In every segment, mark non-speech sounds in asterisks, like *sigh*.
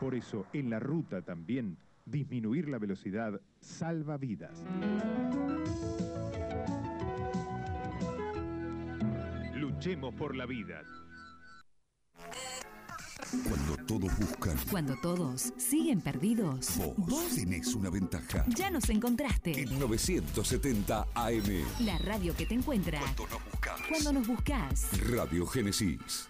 Por eso, en la ruta también, disminuir la velocidad salva vidas. Luchemos por la vida. Cuando todos buscan, Cuando todos siguen perdidos, vos, tenés una ventaja. ya nos encontraste. En 970 AM, La radio que te encuentra cuando nos buscas. cuando nos buscas. Radio Génesis.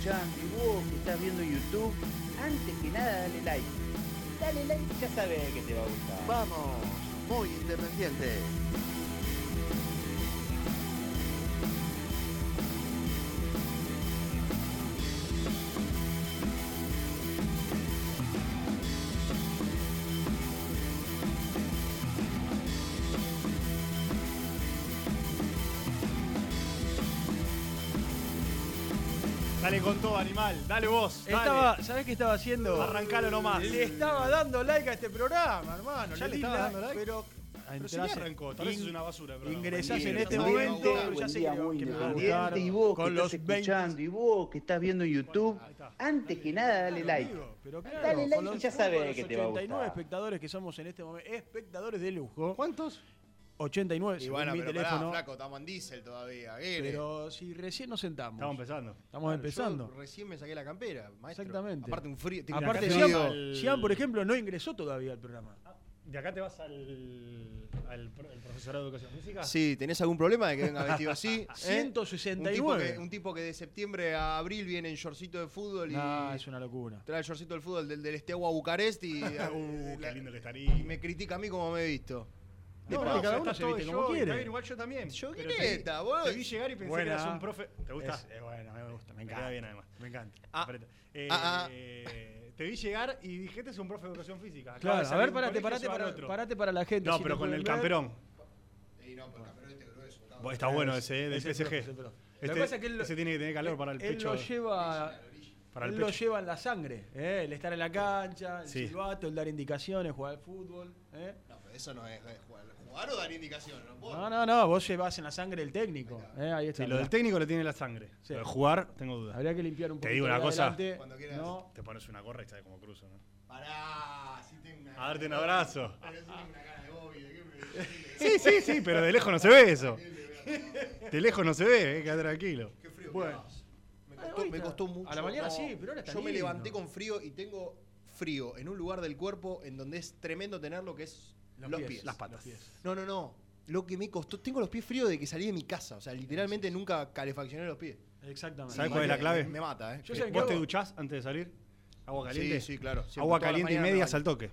Escuchando, y vos que estás viendo YouTube, antes que nada dale like. Dale like, ya sabes que te va a gustar. Vamos, muy independiente. Dale con todo, animal. Dale vos. Dale. Estaba, ¿Sabés qué estaba haciendo? Arrancalo nomás. Le estaba dando like a este programa, hermano. ¿Ya le di estaba dando like? Pero, Pero si arrancó, tal vez es una basura. el programa. Ingresás en este momento, día, ya sé que, me. Y vos con que los estás 20 escuchando, y vos que estás viendo YouTube, Ahí está. antes que nada dale like. Pero Dale like y ya los que te va a 89 gustar. espectadores que somos en este momento, espectadores de lujo. ¿Cuántos? 89, Y bueno, mi pero teléfono. pará, flaco, estamos en diésel todavía. pero si recién nos sentamos. Estamos empezando. Estamos Claro, empezando. Yo recién me saqué la campera, maestro. Exactamente. Aparte un frío. tengo Aparte, Sian, por ejemplo, no ingresó todavía al programa. ¿De acá te vas al, al profesorado de educación física? Sí, ¿tenés algún problema de que venga vestido así? *laughs* ¿Eh? 169. Un tipo, que, un tipo que de septiembre a abril viene en shortcito de fútbol y No, es una locura. trae el shortcito del fútbol del, del Esteagua a Bucarest y, *laughs* Uh, la- qué lindo que estaría. y me critica a mí como me he visto. No, No, cada uno se viste como yo- quiere. está bien, igual yo también. Yo Pero quereta, te, vos. te vi llegar y pensé Buena. que eras un profe. ¿Te gusta? Es, eh, bueno, me gusta, me Me encanta. queda bien además. Me encanta. Ah. Eh, ah, ah. Te vi llegar y dije, este es un profe de educación física. Acaba Claro, a ver, parate, parate para, otro. parate para la gente. No, si pero con el ver. camperón. Y no, pero el campeón este grueso. está Bueno, Está bueno ese, eh, del Ese PSG. Lo que Este- pasa es que él ese tiene que tener calor para el Él pecho. lo lleva. Para el Él lo lleva en la sangre, ¿eh? el estar en la cancha, el Sí. silbato, el dar indicaciones, jugar al fútbol. ¿eh? No, pero eso no es eh, jugar. O dar indicaciones. No. No, no, no, vos llevas en la sangre el técnico. ¿eh? Ahí está. Sí, lo del técnico le tiene la sangre. Sí. Lo de jugar, tengo dudas. Habría que limpiar un poco. Te digo una cosa. Cuando quieras. No, Te pones una gorra y sabes cómo cruzo, ¿no? Pará, si tengo una. A darte un abrazo. Pero si tengo una cara de Bobby, ¿de qué me *laughs* Sí, sí, sí, pero de lejos no se ve eso. De lejos no se ve, eh, queda tranquilo. Qué frío. Bueno. Me Ah, costó, me mucho. a la mañana no. sí, pero ahora está Yo me levanté con frío y tengo frío en un lugar del cuerpo en donde es tremendo tener lo que es los, pies. las patas. Los pies. No, no, no. Lo que me costó, tengo los pies fríos de que salí de mi casa. O sea, literalmente nunca calefaccioné los pies. Exactamente. ¿Sabes cuál es la clave? Me, mata, ¿eh? Yo ¿Vos te duchás antes de salir? ¿Agua caliente? Sí, sí, claro. Siempre, agua caliente y mañanas me medias baño. al toque.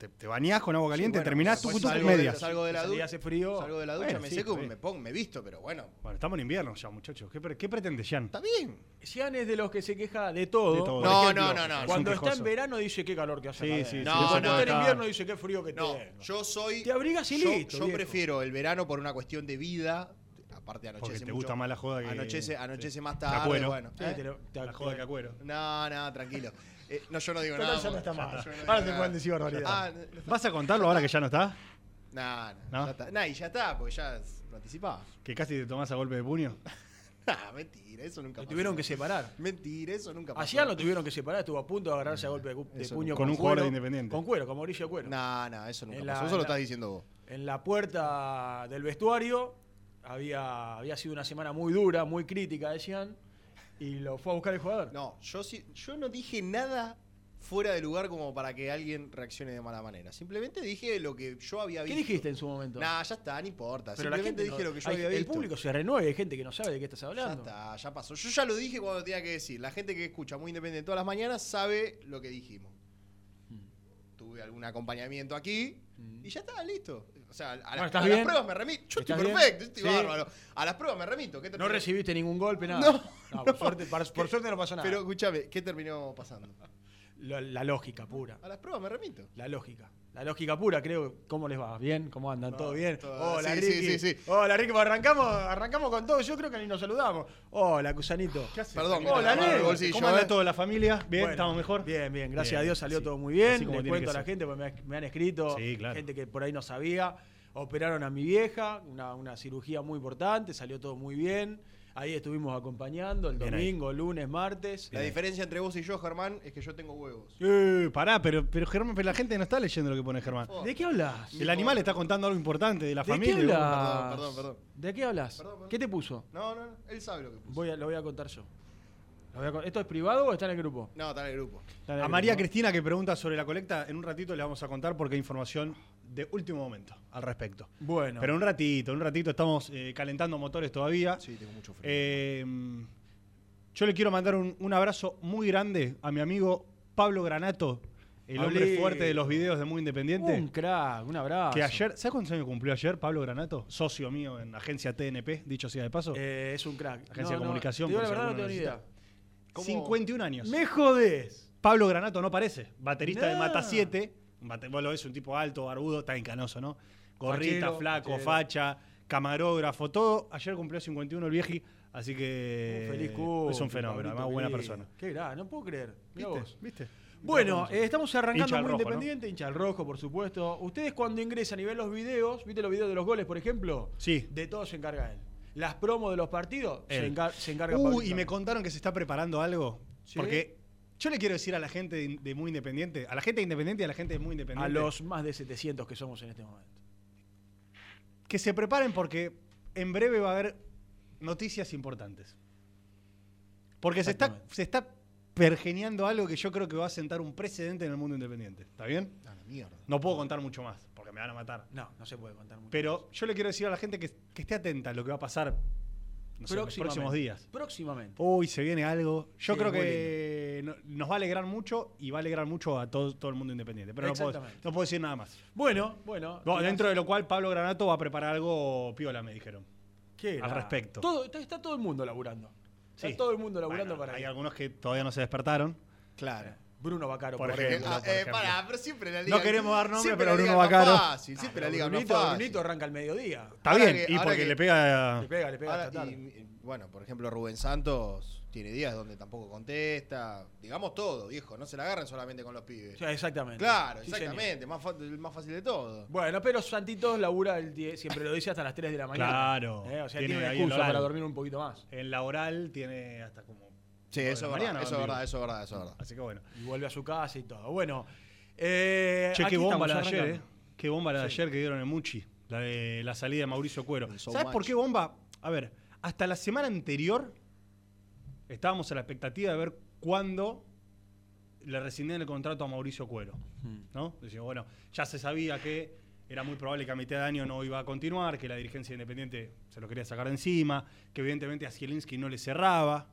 Te, te bañás con agua caliente, bueno, terminás tucu, salgo de- medias. salgo de la ducha. hace frío. Salgo de la ducha, Bueno, me sí, seco, me pongo, me visto, pero bueno. Bueno, estamos en invierno ya, muchachos. ¿Qué, pre- qué pretende Jean? Está bien. Cian es de los que se queja de todo. De No, ejemplo, no, no, no, Cuando está en verano dice qué calor que hace. Sí, sí, sí, no, cuando no, está en invierno dice qué frío que No, tengo. yo soy. Te abrigas y yo, listo, Yo viejo. prefiero el verano por una cuestión de vida. Aparte anochece Porque te mucho. gusta más la joda que... Anochece, anochece más tarde, acuero. bueno. Sí, ¿eh? te lo- te- La joda que acuero. No, no, tranquilo. *laughs* Eh, no, yo no digo Total, nada. ya no está más. yo no digo Ahora te nada. pueden decir barbaridad. Ah, no, ¿Vas a contarlo ahora que ya no está? no, no, ¿No? ya está. Nah, y ya está, porque ya lo anticipaba. ¿Que casi te tomás a golpe de puño? *laughs* Ah, mentira, eso nunca Lo pasó. tuvieron que separar. Mentira, eso nunca pasó. Ayer lo tuvieron que separar, estuvo a punto de agarrarse a golpe de, cu- de Eso puño Con con, un jugador cuero, de Independiente. Con cuero, con Mauricio Cuero. No, no, eso nunca En la- pasó. Eso lo la- estás diciendo vos. En la puerta del vestuario había, había sido una semana muy dura, muy crítica, decían, y lo fue a buscar el jugador. No, yo sí, yo no dije nada fuera de lugar como para que alguien reaccione de mala manera. Simplemente dije lo que yo había ¿Qué visto. dijiste en su momento? Nah, ya está, no importa. Pero la Simplemente gente dije no- lo que yo hay- había El visto. público se renueva y hay gente que no sabe de qué estás Ya hablando. está, ya pasó. Yo ya lo dije cuando tenía que decir. La gente que escucha muy independiente todas las mañanas sabe lo que dijimos. Tuve algún acompañamiento aquí y ya está, listo. O sea, a, Bueno, ¿estás a las pruebas me remito. Yo estoy perfecto, estoy Sí. bárbaro. A las pruebas me remito. ¿Qué No recibiste ningún golpe, nada. No, No, por. Suerte, por suerte no pasó nada. Pero escúchame, ¿qué terminó pasando? La, la lógica pura. A las pruebas me remito. La lógica. La lógica pura, creo. ¿Cómo les va? ¿Bien? ¿Cómo andan? ¿Todo bien? todo- Hola, sí, Ricky. sí, sí, sí. Hola, Ricky. Pues Arrancamos, arrancamos con todo. Yo creo que ni nos saludamos. Hola, Cusanito. Perdón, Hola, me la mano en el Nel. bolsillo, ¿Cómo anda eh. toda la familia? ¿Bien? Bueno, ¿Estamos mejor? Bien, bien. Gracias Bien, a Dios salió todo muy bien. Les cuento a la ser. gente, porque me, me han escrito. Sí, claro. Gente que por ahí no sabía. Operaron a mi vieja, una, una cirugía muy importante, salió todo muy bien. Ahí estuvimos acompañando el Bien ahí. domingo, lunes, martes. La diferencia entre vos y yo, Germán, es que yo tengo huevos. Eh, pará, pero, pero Germán, pero la gente no está leyendo lo que pone Germán. ¿De qué hablas? El animal está contando algo importante de la ¿De familia. qué? Perdón, perdón, perdón. ¿De qué hablas? Perdón, perdón. ¿Qué te puso? No, no, no, él sabe lo que puso. Voy a- lo voy a contar yo. ¿Esto es privado o está en el grupo? No, está en el grupo. Está en el A María. Cristina que pregunta sobre la colecta, en un ratito le vamos a contar porque hay información de último momento al respecto. Bueno. Pero un ratito, un ratito estamos eh, calentando motores todavía. Sí, tengo mucho frío. Eh, yo le quiero mandar un, un abrazo muy grande a mi amigo Pablo Granato, el hombre fuerte de los videos de Muy Independiente. Un crack, un abrazo. que ayer, ¿sabes cuántos años cumplió ayer Pablo Granato? Socio mío en agencia TNP, dicho sea de paso. Eh, es un crack. Agencia de comunicación, Te digo la verdad, no tengo ni idea. ¿Cómo? 51 años. Me jodés. Pablo Granato no parece. Baterista de. Mata 7. Vos lo ves, un tipo alto, barbudo, está encanoso, ¿no? Gorrita, Fachero, flaco, fachero. facha, camarógrafo, todo. Ayer cumplió 51 el vieji, así que. Un feliz cumple, Es un fenómeno, además buena persona. Qué grande, no puedo creer. Mirá ¿Viste? vos. ¿Viste? Bueno, eh, estamos arrancando Hincha muy rojo, ¿no? independiente, hincha al rojo, por supuesto. Ustedes cuando ingresan y ven los videos, ¿viste los videos de los goles, por ejemplo? Sí. De todo se encarga él. Las promos de los partidos se, Él. se encarga Uy, Pablito. y me contaron que se está preparando algo. ¿Sí? Porque yo le quiero decir a la gente de, de Muy Independiente, a la gente de Independiente y a la gente de Muy Independiente. A los más de 700 que somos en este momento. que se preparen porque en breve va a haber noticias importantes. Porque se está, se está pergeneando algo que yo creo que va a sentar un precedente en el mundo independiente. ¿Está bien? A la mierda. No puedo contar mucho más, porque me van a matar. No, no se puede contar mucho. Pero yo le quiero decir a la gente que, que esté atenta a lo que va a pasar no sé, en los próximos días. Próximamente. Uy, se viene algo. Yo Sí, creo que no- nos va a alegrar mucho y va a alegrar mucho a todo, todo el mundo independiente. Pero no puedo, no puedo decir nada más. Bueno, bueno. Dentro de lo cual Pablo Granato va a preparar algo piola, me dijeron. ¿Qué al respecto. Todo, está, está todo el mundo laburando. Está Sí. todo el mundo laburando Bueno, para Hay algunos que todavía no se despertaron. Claro. Bruno Bacaro, Por por, ejemplo. ejemplo. Ah, por eh, ejemplo. pará, pero siempre la liga. No queremos dar nombre, pero la liga Bruno Bacaro. Fácil, siempre la liga es más Brunito, fácil. Brunito arranca al mediodía. Está Ahora bien, que- y porque que- le pega. Le pega, le pega Ahora, hasta tarde. y- bueno, por ejemplo, Rubén Santos Tiene días donde tampoco contesta. Digamos todo, viejo. No se la agarren solamente con los pibes. Exactamente. Claro, Sí, exactamente. Más, fa- el más fácil de todo. Bueno, pero Santitos labura, el die- siempre lo dice, hasta las 3 de la mañana. Claro. Eh, O sea, Tiene tiene, una excusa para dormir un poquito más. En la oral tiene hasta como. Sí, eso es verdad. Eso es verdad, eso es verdad, eso es verdad. Así que bueno. Y vuelve a su casa y todo. Bueno. Eh, Che, aquí qué bomba la de ayer, eh. Qué bomba la de Sí. ayer que dieron en Muchi. La de la salida de Mauricio Cuero. so ¿Sabes por qué bomba? A ver, hasta la semana anterior estábamos a la expectativa de ver cuándo le rescindían el contrato a Mauricio Cuero. Hmm. ¿No? Decíamos, bueno, ya se sabía que era muy probable que a mitad de año no iba a continuar, que la dirigencia independiente se lo quería sacar de encima, que evidentemente a Zielinski no le cerraba.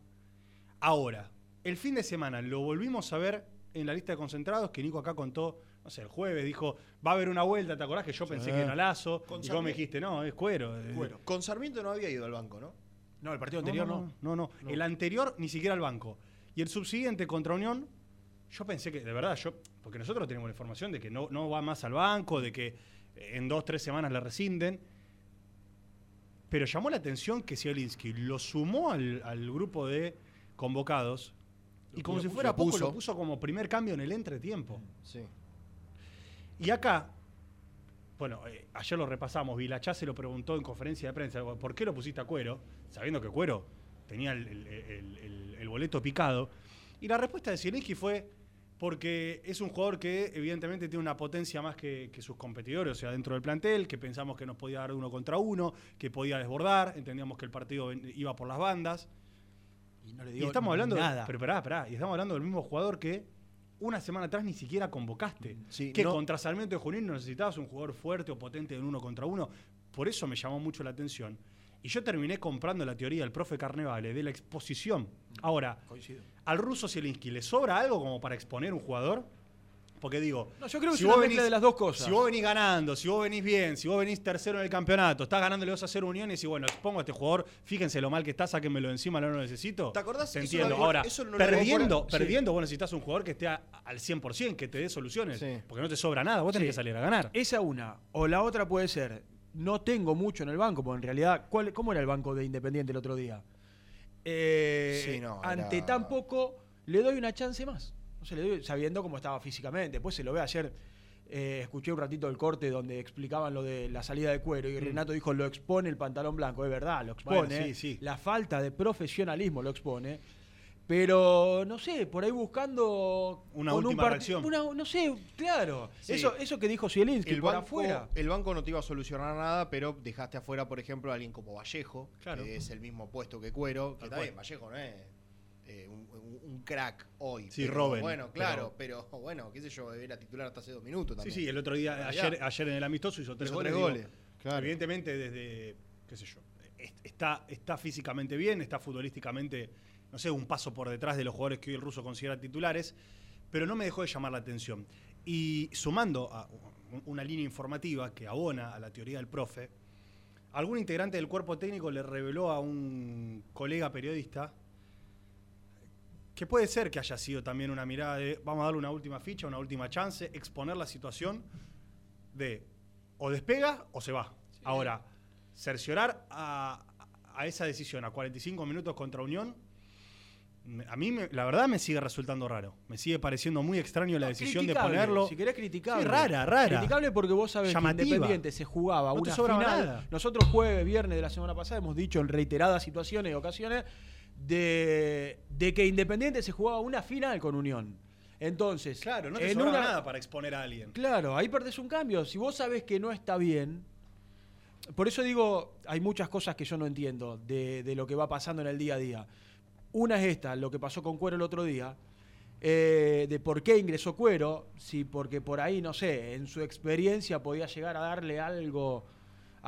Ahora, el fin de semana lo volvimos a ver en la lista de concentrados que Nico acá contó, no sé, el jueves dijo, va a haber una vuelta, ¿te acordás que yo pensé que era Lazo? Con y vos me dijiste, no, es Cuero. Cuero. Con Sarmiento no había ido al banco, ¿no? No, el partido anterior no. no, no, no. El anterior ni siquiera al banco. Y el subsiguiente contra Unión, yo pensé que, de verdad, yo, porque nosotros tenemos la información de que no, no va más al banco, de que en dos, tres semanas le rescinden. Pero llamó la atención que Zielinski lo sumó al, al grupo de convocados y como si fuera poco puso. lo puso como primer cambio en el entretiempo. Sí. Y acá, bueno, eh, ayer lo repasamos, Vilachá se lo preguntó en conferencia de prensa, ¿por qué lo pusiste a Cuero? Sabiendo que Cuero tenía el, el- el- el- el boleto picado. Y la respuesta de Zielinski fue porque es un jugador que evidentemente tiene una potencia más que, que sus competidores, o sea, dentro del plantel, que pensamos que nos podía dar uno contra uno, que podía desbordar, entendíamos que el partido iba por las bandas. Y no le Y dio estamos hablando, nada. pero pará, pará, y estamos hablando del mismo jugador que una semana atrás ni siquiera convocaste. Sí, que no- contra Sarmiento de Junín no necesitabas un jugador fuerte o potente en uno contra uno. Por eso me llamó mucho la atención. Y yo terminé comprando la teoría del profe Carnevale de la exposición. Ahora, Coincido. ¿al ruso Zielinski le sobra algo como para exponer un jugador? Porque digo, No, yo creo que si es una venís- de las dos cosas. Si vos venís ganando, si vos venís bien, si vos venís tercero en el campeonato, estás ganando, le vas a hacer uniones y bueno, expongo a este jugador, fíjense lo mal que está, sáquenmelo encima, no lo necesito. ¿Te acordás? Te Eso entiendo. Ahora, eso no lo perdiendo, incorpora- sí. perdiendo, vos necesitas un jugador que esté a- al 100%, que te dé soluciones. Sí. Porque no te sobra nada, vos tenés Sí. que salir a ganar. Esa una. O la otra puede ser, no tengo mucho en el banco, porque en realidad, ¿cuál, ¿cómo era el banco de Independiente el otro día? Eh, Sí, no, ante era- tan poco, le doy una chance más. Se le doy, sabiendo cómo estaba físicamente. Después se lo ve ayer. eh, escuché un ratito el corte donde explicaban lo de la salida de cuero y Renato dijo lo expone el pantalón blanco. Es verdad, lo expone. Mm. Bueno, sí, sí. La falta de profesionalismo lo expone. Pero, no sé, por ahí buscando... Una con un última reacción. una- no sé, claro. Sí. Eso, eso que dijo Zielinski, El por banco, afuera. el banco no te iba a solucionar nada, pero dejaste afuera, por ejemplo, a alguien como Vallejo, Claro. que es el mismo puesto que Cuero, que está bien, Vallejo no es eh, un, crack hoy. Sí, pero Robben, Bueno, claro, pero, bueno, qué sé yo, era titular hasta hace dos minutos Sí, también. sí, el otro día, ayer, ayer en el amistoso hizo tres goles. digo, goles, claro. Evidentemente desde, qué sé yo, est- está, está físicamente bien, está futbolísticamente, no sé, un paso por detrás de los jugadores que hoy el ruso considera titulares, pero no me dejó de llamar la atención. Y sumando a un- una línea informativa que abona a la teoría del profe, algún integrante del cuerpo técnico le reveló a un colega periodista que puede ser que haya sido también una mirada de vamos a darle una última ficha, una última chance, exponer la situación de o despega o se va. Ahora, cerciorar a, a esa decisión a 45 minutos contra Unión, a mí me- la verdad me sigue resultando raro. Me sigue pareciendo muy extraño la decisión de ponerlo. Si querés criticable. Sí, rara, rara. Criticable porque vos sabés Llamativa. que Independiente se jugaba No una final. nada. Nosotros jueves, viernes de la semana pasada hemos dicho en reiteradas situaciones y ocasiones de, de que Independiente se jugaba una final con Unión. Entonces, Claro, no te en una- nada para exponer a alguien. Claro, ahí perdés un cambio. Si vos sabés que no está bien. Por eso digo, hay muchas cosas que yo no entiendo de, de lo que va pasando en el día a día. Una es esta, lo que pasó con Cuero el otro día, eh, de por qué ingresó Cuero, si porque por ahí, no sé, en su experiencia podía llegar a darle algo,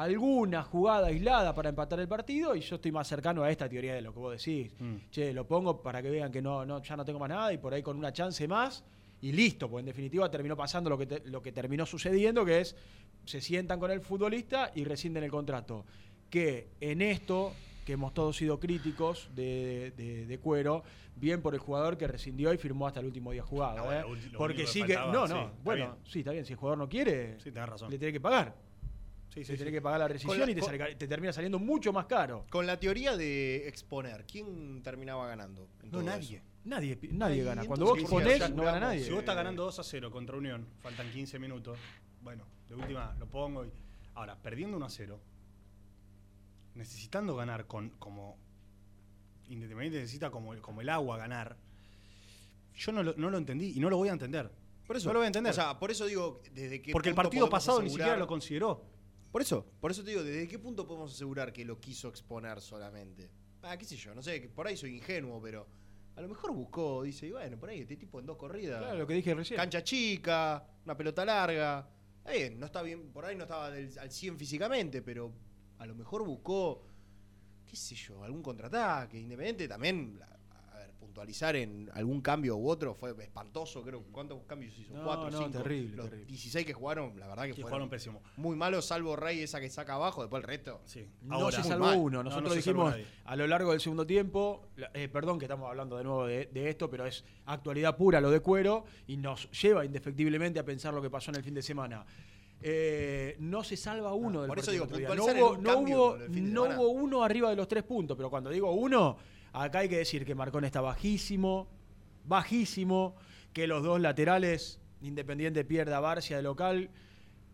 alguna jugada aislada para empatar el partido, y yo estoy más cercano a esta teoría de lo que vos decís. Mm. Che, lo pongo para que vean que no, no, ya no tengo más nada, y por ahí con una chance más, y listo, pues en definitiva terminó pasando lo que, te- lo que terminó sucediendo, que es, se sientan con el futbolista y rescinden el contrato. Que en esto, que hemos todos sido críticos de, de- de cuero, bien por el jugador que rescindió y firmó hasta el último día jugado. Ah, ¿eh? Porque sí que. No, sí, no, está bueno, sí, está bien. Si el jugador no quiere, Sí, tenés razón. le tiene que pagar. Sí, sí, te tenés que pagar la rescisión la- y te, con- sale ca- te termina saliendo mucho más caro. Con la teoría de exponer, ¿quién terminaba ganando? en No, todo nadie. eso? Nadie, nadie gana. ¿y Cuando vos exponés, no gana nadie. Si vos estás ganando 2 a 0 contra Unión, faltan 15 minutos, bueno, de última lo pongo y. Ahora, perdiendo 1 a 0, necesitando ganar con como. Independiente necesita como, el- como el agua ganar. Yo no lo, no lo entendí y no lo voy a entender. Por eso, no lo voy a entender. O sea, por eso digo, desde qué Porque el partido pasado ni siquiera lo consideró. Por eso, por eso te digo, ¿desde qué punto podemos asegurar que lo quiso exponer solamente? Ah, qué sé yo, no sé, por ahí soy ingenuo, pero a lo mejor buscó, dice, y bueno, por ahí este tipo en dos corridas. Claro, lo que dije recién. Cancha chica, una pelota larga. Está bien, no está bien, por ahí no estaba del- al 100 físicamente, pero a lo mejor buscó, qué sé yo, algún contraataque. Independiente también, la- puntualizar en algún cambio u otro fue espantoso, creo. ¿Cuántos cambios hizo? No, Cuatro, no, cinco. terrible, Los terrible. 16 que jugaron, la verdad que Que fueron jugaron pésimo. muy malos, salvo Rey esa que saca abajo, después el resto. Sí. No se salvó uno. No, no Nosotros dijimos a lo largo del segundo tiempo, eh, perdón que estamos hablando de nuevo de, de esto, pero es actualidad pura lo de cuero y nos lleva indefectiblemente a pensar lo que pasó en el fin de semana. Eh, no se salva uno Ah, del por eso digo, No hubo uno arriba de los tres puntos, pero cuando digo uno, acá hay que decir que Marcón está bajísimo, bajísimo, que los dos laterales, Independiente pierde a Barcia de local.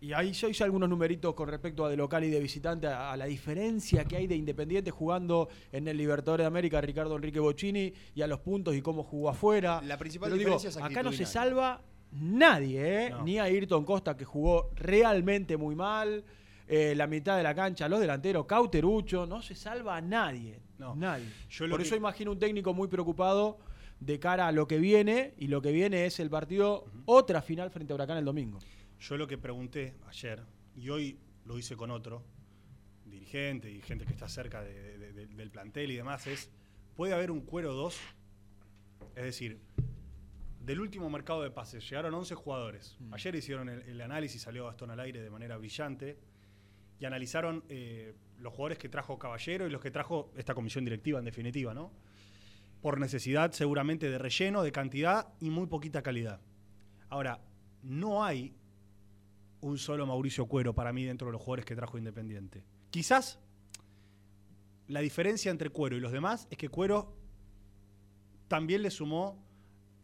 Y ahí yo hice algunos numeritos con respecto a de local y de visitante, a, a la diferencia que hay de Independiente jugando en el Libertadores de América, Ricardo Enrique Bocini, y a los puntos y cómo jugó afuera. La principal Pero digo, diferencia es acá no se salva nadie, ¿eh? No. ni a Ayrton Costa, que jugó realmente muy mal. Eh, la mitad de la cancha, los delanteros, Cauterucho, no se salva a nadie. No. Nadie. Yo Por que- eso imagino un técnico muy preocupado de cara a lo que viene, y lo que viene es el partido, otra final frente a Huracán el domingo. Yo lo que pregunté ayer, y hoy lo hice con otro dirigente y gente que está cerca de- de- de- del plantel y demás, es, ¿puede haber un cuero 2? Es decir, del último mercado de pases llegaron 11 jugadores. Ayer hicieron el, el análisis, salió Gastón al aire de manera brillante, y analizaron eh, los jugadores que trajo Caballero y los que trajo esta comisión directiva, en definitiva, ¿no? Por necesidad seguramente de relleno, de cantidad y muy poquita calidad. Ahora, no hay un solo Mauricio Cuero para mí dentro de los jugadores que trajo Independiente. Quizás la diferencia entre Cuero y los demás es que Cuero también le sumó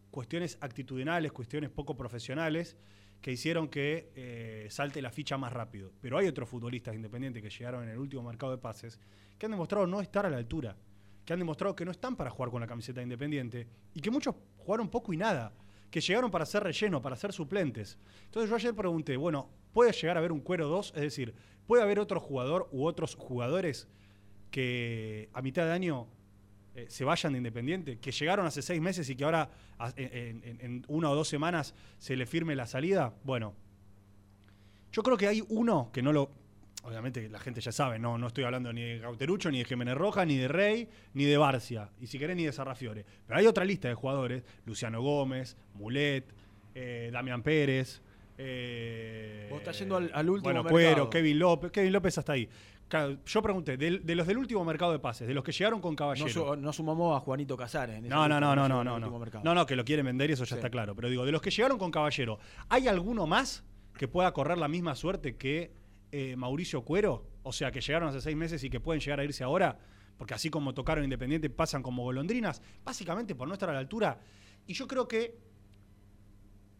cuestiones actitudinales, cuestiones poco profesionales que hicieron que eh, salte la ficha más rápido. Pero hay otros futbolistas independientes que llegaron en el último mercado de pases que han demostrado no estar a la altura, que han demostrado que no están para jugar con la camiseta de Independiente y que muchos jugaron poco y nada, que llegaron para ser relleno, para ser suplentes. Entonces yo ayer pregunté, bueno, ¿puede llegar a haber un cuero 2? Es decir, ¿puede haber otro jugador u otros jugadores que a mitad de año eh, se vayan de Independiente, que llegaron hace seis meses y que ahora en, en- en una o dos semanas se le firme la salida? Bueno, yo creo que hay uno que no lo... Obviamente la gente ya sabe, no, no estoy hablando ni de Cauterucho, ni de Jiménez Roja, ni de Rey, ni de Barcia, y si querés ni de Sarrafiore. Pero hay otra lista de jugadores, Luciano Gómez, Mulet, eh, Damián Pérez. eh, Vos estás yendo al- al último Bueno, mercado. Cuero, Kevin López. Kevin López hasta ahí. Claro, yo pregunté, de, los del último mercado de pases, de los que llegaron con Caballero. no sumamos a Juanito Casares. en esa No, no, no, no, no, no, no. No, no, que lo quieren vender y eso ya Sí. está claro. Pero digo, de los que llegaron con Caballero, ¿hay alguno más que pueda correr la misma suerte que eh, Mauricio Cuero? O sea, que llegaron hace seis meses y que pueden llegar a irse ahora, porque así como tocaron Independiente, pasan como golondrinas, básicamente por no estar a la altura. Y yo creo que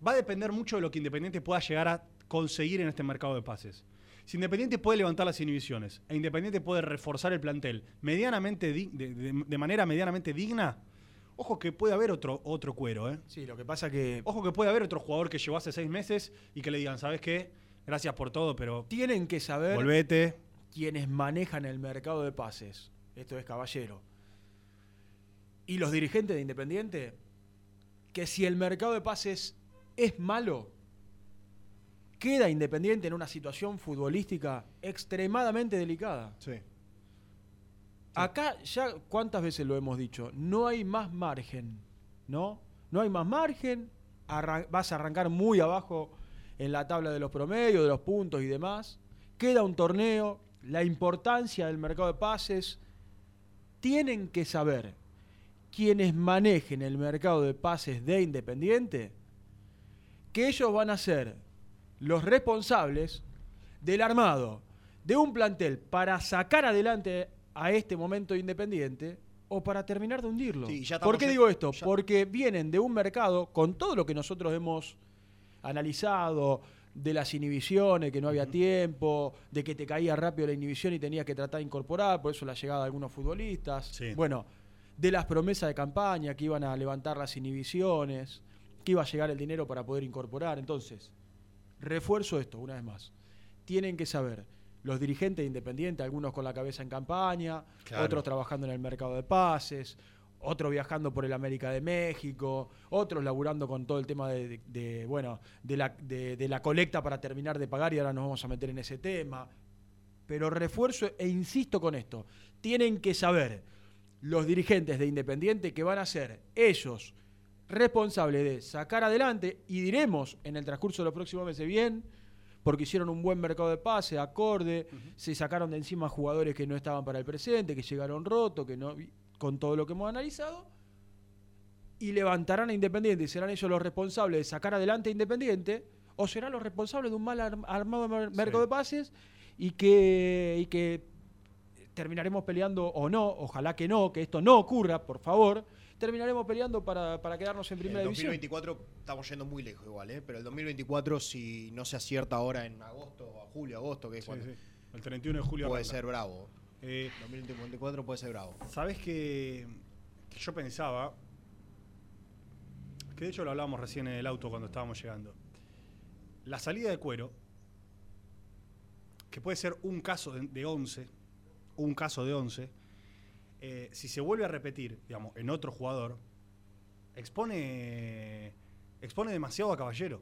va a depender mucho de lo que Independiente pueda llegar a conseguir en este mercado de pases. Si Independiente puede levantar las inhibiciones e Independiente puede reforzar el plantel medianamente di- de, de- de manera medianamente digna, ojo que puede haber otro, otro cuero, ¿eh? Sí, lo que pasa que Ojo que puede haber otro jugador que llegó hace seis meses y que le digan, ¿sabes qué? Gracias por todo, pero tienen que saber volvete. quienes manejan el mercado de pases. Esto es Caballero. Y los dirigentes de Independiente, que si el mercado de pases es malo, queda Independiente en una situación futbolística extremadamente delicada. Sí. Acá ya, ¿cuántas veces lo hemos dicho? No hay más margen, ¿no? No hay más margen, vas a arrancar muy abajo en la tabla de los promedios, de los puntos y demás. Queda un torneo, la importancia del mercado de pases. Tienen que saber quienes manejen el mercado de pases de Independiente que ellos van a ser los responsables del armado de un plantel para sacar adelante a este momento Independiente o para terminar de hundirlo. Sí, ¿Por qué digo esto? ya- Porque vienen de un mercado con todo lo que nosotros hemos analizado, de las inhibiciones, que no había tiempo, de que te caía rápido la inhibición y tenías que tratar de incorporar, por eso la llegada de algunos futbolistas. Sí. Bueno, de las promesas de campaña, que iban a levantar las inhibiciones, que iba a llegar el dinero para poder incorporar. Entonces, refuerzo esto, una vez más. Tienen que saber los dirigentes independientes, algunos con la cabeza en campaña, Claro. otros trabajando en el mercado de pases, otros viajando por el América de México, otros laburando con todo el tema de, de- de, bueno, de la, de- de la colecta para terminar de pagar y ahora nos vamos a meter en ese tema. Pero refuerzo e insisto con esto, tienen que saber los dirigentes de Independiente que van a ser ellos responsables de sacar adelante y diremos en el transcurso de los próximos meses bien, porque hicieron un buen mercado de pase, acorde, se sacaron de encima jugadores que no estaban para el presente, que llegaron rotos, que no con todo lo que hemos analizado y levantarán a Independiente. Y serán ellos los responsables de sacar adelante a Independiente o serán los responsables de un mal arm- armado mer- mercado de pases y que, y que terminaremos peleando o no, ojalá que no, que esto no ocurra, por favor, terminaremos peleando para, para quedarnos en El primera división. 2024 estamos yendo muy lejos igual, ¿eh? pero el 2024 si no se acierta ahora en agosto, a julio, agosto, que es Sí, cuando sí. El 31 de julio puede arranca. ser bravo. Eh, 2024 puede ser bravo. Sabes que, que yo pensaba, que de hecho lo hablábamos recién en el auto cuando estábamos llegando. La salida de cuero, que puede ser un caso de, de 11, un caso de 11, eh, si se vuelve a repetir, digamos, en otro jugador, expone, expone demasiado a Caballero.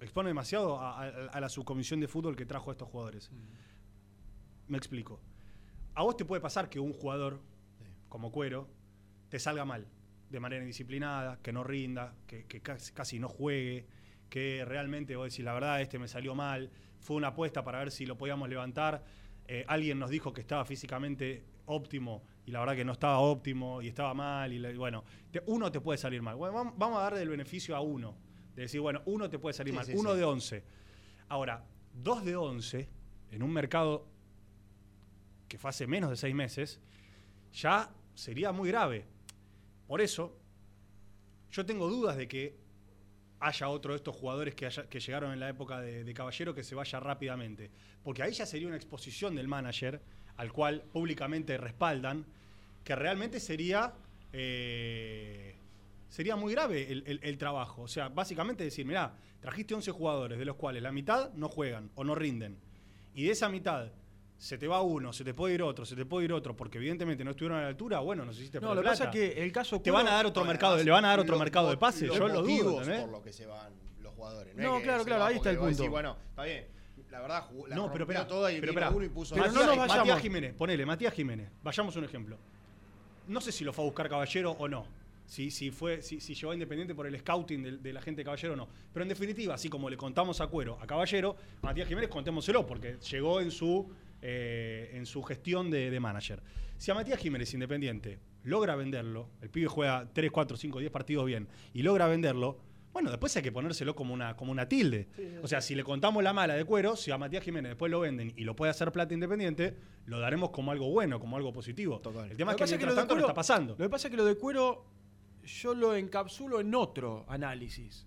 Expone demasiado a, a- a la subcomisión de fútbol que trajo a estos jugadores. Me explico. A vos te puede pasar que un jugador, como Cuero, te salga mal, de manera indisciplinada, que no rinda, que, que casi, casi no juegue, que realmente vos decís, la verdad, este me salió mal, fue una apuesta para ver si lo podíamos levantar. Eh, alguien nos dijo que estaba físicamente óptimo y la verdad que no estaba óptimo y estaba mal. Y, la- y bueno, te- uno te puede salir mal. Bueno, vamos a darle el beneficio a uno. De decir, bueno, uno te puede salir Sí, mal, sí, uno sí. de 11. Ahora, dos de 11 en un mercado que fue hace menos de seis meses, ya sería muy grave. Por eso, yo tengo dudas de que haya otro de estos jugadores que, haya- que llegaron en la época de, de Caballero que se vaya rápidamente. Porque ahí ya sería una exposición del manager, al cual públicamente respaldan, que realmente sería, eh, sería muy grave el, el- el trabajo. O sea, básicamente decir, mirá, trajiste 11 jugadores, de los cuales la mitad no juegan o no rinden. Y de esa mitad se te va uno, se te puede ir otro, se te puede ir otro, porque evidentemente no estuvieron a la altura, bueno, nos hiciste No, lo que pasa es que el caso Te van a dar otro No, mercado, le van a dar otro mercado de pases, yo lo dudo, por lo que se van los jugadores. No, es que claro, claro, ahí está el punto. decís, bueno, está bien. La verdad, jugó- la No, pero espera, toda y pero vino espera. uno y puso Pero no nos Matías vayamos. Jiménez, ponele, Matías Jiménez, vayamos un ejemplo. No sé si lo fue a buscar Caballero o no. Si, si, fue, si, si llegó a Independiente por el scouting de, de la gente de Caballero o no. Pero en definitiva, así como le contamos a Cuero a Caballero, a Matías Jiménez contémoselo, porque llegó en su, eh, en su gestión de, de manager. Si a Matías Jiménez Independiente logra venderlo, el pibe juega 3, 4, 5, 10 partidos bien, y logra venderlo, bueno, después hay que ponérselo como una, como una tilde. o sea, si le contamos la mala de cuero, si a Matías Jiménez después lo venden y lo puede hacer plata independiente, lo daremos como algo bueno, como algo positivo. El tema Lo es que pasa mientras lo de tanto no Cuero- está pasando. Lo que pasa es que lo de cuero yo lo encapsulo en otro análisis.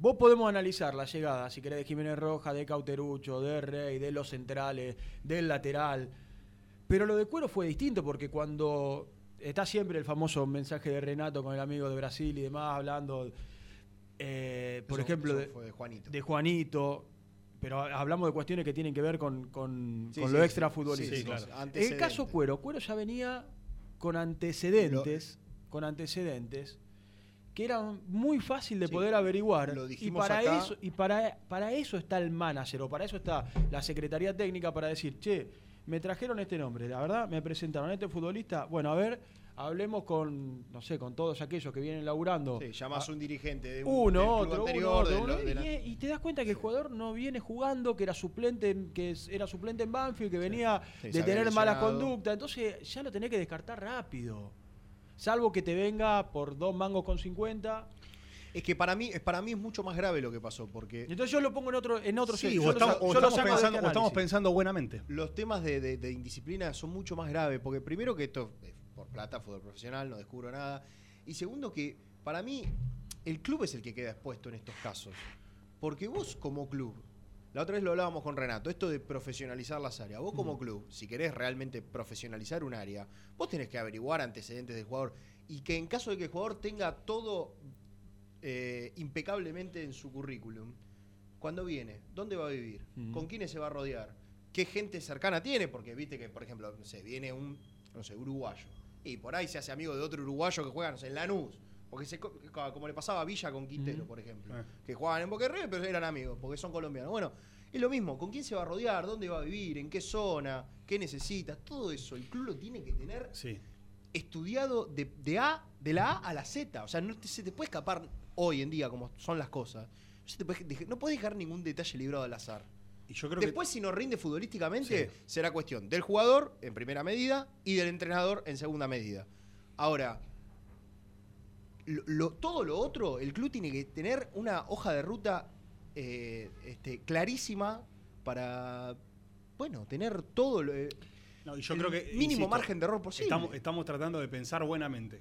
Vos podemos analizar la llegada, si querés, de Jiménez Roja, de Cauterucho, de Rey, de los centrales, del lateral. Pero lo de cuero fue distinto porque cuando está siempre el famoso mensaje de Renato con el amigo de Brasil y demás, hablando, eh, por Eso- ejemplo, eso de, fue de Juanito. de Juanito. Pero hablamos de cuestiones que tienen que ver con, con- Sí, con sí, lo extra futbolístico. claro. el caso Cuero, Cuero ya venía con antecedentes, con antecedentes que eran muy fácil de Sí, poder averiguar. lo y para acá. eso, y para, para eso está el manager, o para eso está la Secretaría Técnica para decir, che, me trajeron este nombre, la verdad, me presentaron a este futbolista. Bueno, a ver, hablemos con, no sé, con todos aquellos que vienen laburando. Sí, llamás a un dirigente de un Uno, del club otro, anterior, uno, de otro, lo- uno, de la- y, y te das cuenta que el jugador no viene jugando, que era suplente, en- que era suplente en Banfield, que venía Sí, de tener malas conductas, entonces ya lo tenés que descartar rápido. Salvo que te venga por dos mangos con 50. Es que para mí, es- para mí es mucho más grave lo que pasó, porque Entonces yo lo pongo en otro, en otro Sí, o lo estamos, o lo de pensando, este o estamos análisis. pensando buenamente. los temas de, de- de indisciplina son mucho más graves, porque primero que esto es por plata, fútbol profesional, no descubro nada. Y segundo que para mí el club es el que queda expuesto en estos casos. Porque vos como club, la otra vez lo hablábamos con Renato, esto de profesionalizar las áreas, vos como club, si querés realmente profesionalizar un área, vos tenés que averiguar antecedentes del jugador y que en caso de que el jugador tenga todo eh, impecablemente en su currículum, cuando viene, ¿dónde va a vivir? ¿Con quiénes se va a rodear? ¿Qué gente cercana tiene? Porque viste que, por ejemplo, no sé, viene un, no sé, uruguayo. Y por ahí se hace amigo de otro uruguayo que juega, no sé, en Lanús. Porque se, co- co- como le pasaba a Villa con Quintero, por ejemplo. Ah. Que jugaban en Boca River, pero eran amigos, porque son colombianos. Bueno, es lo mismo. ¿Con quién se va a rodear? ¿Dónde va a vivir? ¿En qué zona? ¿Qué necesita? Todo eso el club lo tiene que tener Sí. estudiado de, de A, de la A a la Z. O sea, no te- se te puede escapar hoy en día, como son las cosas. No, se te puede dej- no puedes dejar ningún detalle librado al azar. Y yo creo Después, si no rinde futbolísticamente, Sí. será cuestión del jugador en primera medida y del entrenador en segunda medida. Ahora, lo- lo- todo lo otro, el club tiene que tener una hoja de ruta eh, este, clarísima para, bueno, tener todo lo, eh, que. No, y yo el creo que. mínimo insisto, margen de error posible. Estamos, estamos tratando de pensar buenamente.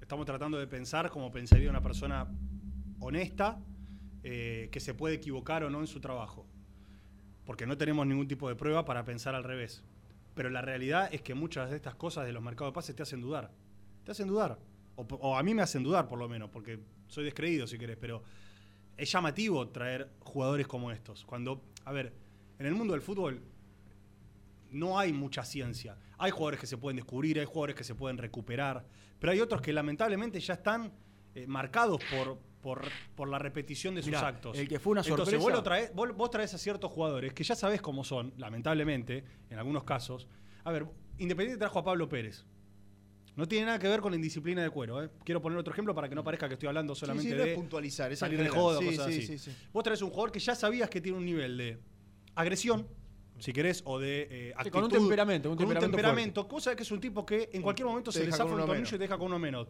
Estamos tratando de pensar como pensaría una persona honesta, eh, que se puede equivocar o no en su trabajo. Porque no tenemos ningún tipo de prueba para pensar al revés. Pero la realidad es que muchas de estas cosas de los mercados de pases te hacen dudar. Te hacen dudar. O, a mí me hacen dudar, por lo menos, porque soy descreído, si querés. Pero es llamativo traer jugadores como estos. Cuando, a ver, en el mundo del fútbol no hay mucha ciencia. Hay jugadores que se pueden descubrir, hay jugadores que se pueden recuperar, pero hay otros que lamentablemente ya están eh, marcados por, por, por la repetición de sus Mirá, actos. el que fue una Entonces sorpresa- vos, lo traes- vos- vos traes a ciertos jugadores que ya sabés cómo son, lamentablemente, en algunos casos. A ver, Independiente trajo a Pablo Pérez. No tiene nada que ver con la indisciplina de cuero. ¿eh? Quiero poner otro ejemplo para que no parezca que estoy hablando solamente sí, no de es puntualizar, es salir de joda, Sí, cosas sí, así. sí, sí. Vos traes un jugador que ya sabías que tiene un nivel de agresión, si querés, o de eh, Sí, con un actitud, temperamento, un con temperamento temperamento, cosa que es un tipo que en cualquier momento Te se le zafa un tornillo y te deja con uno menos.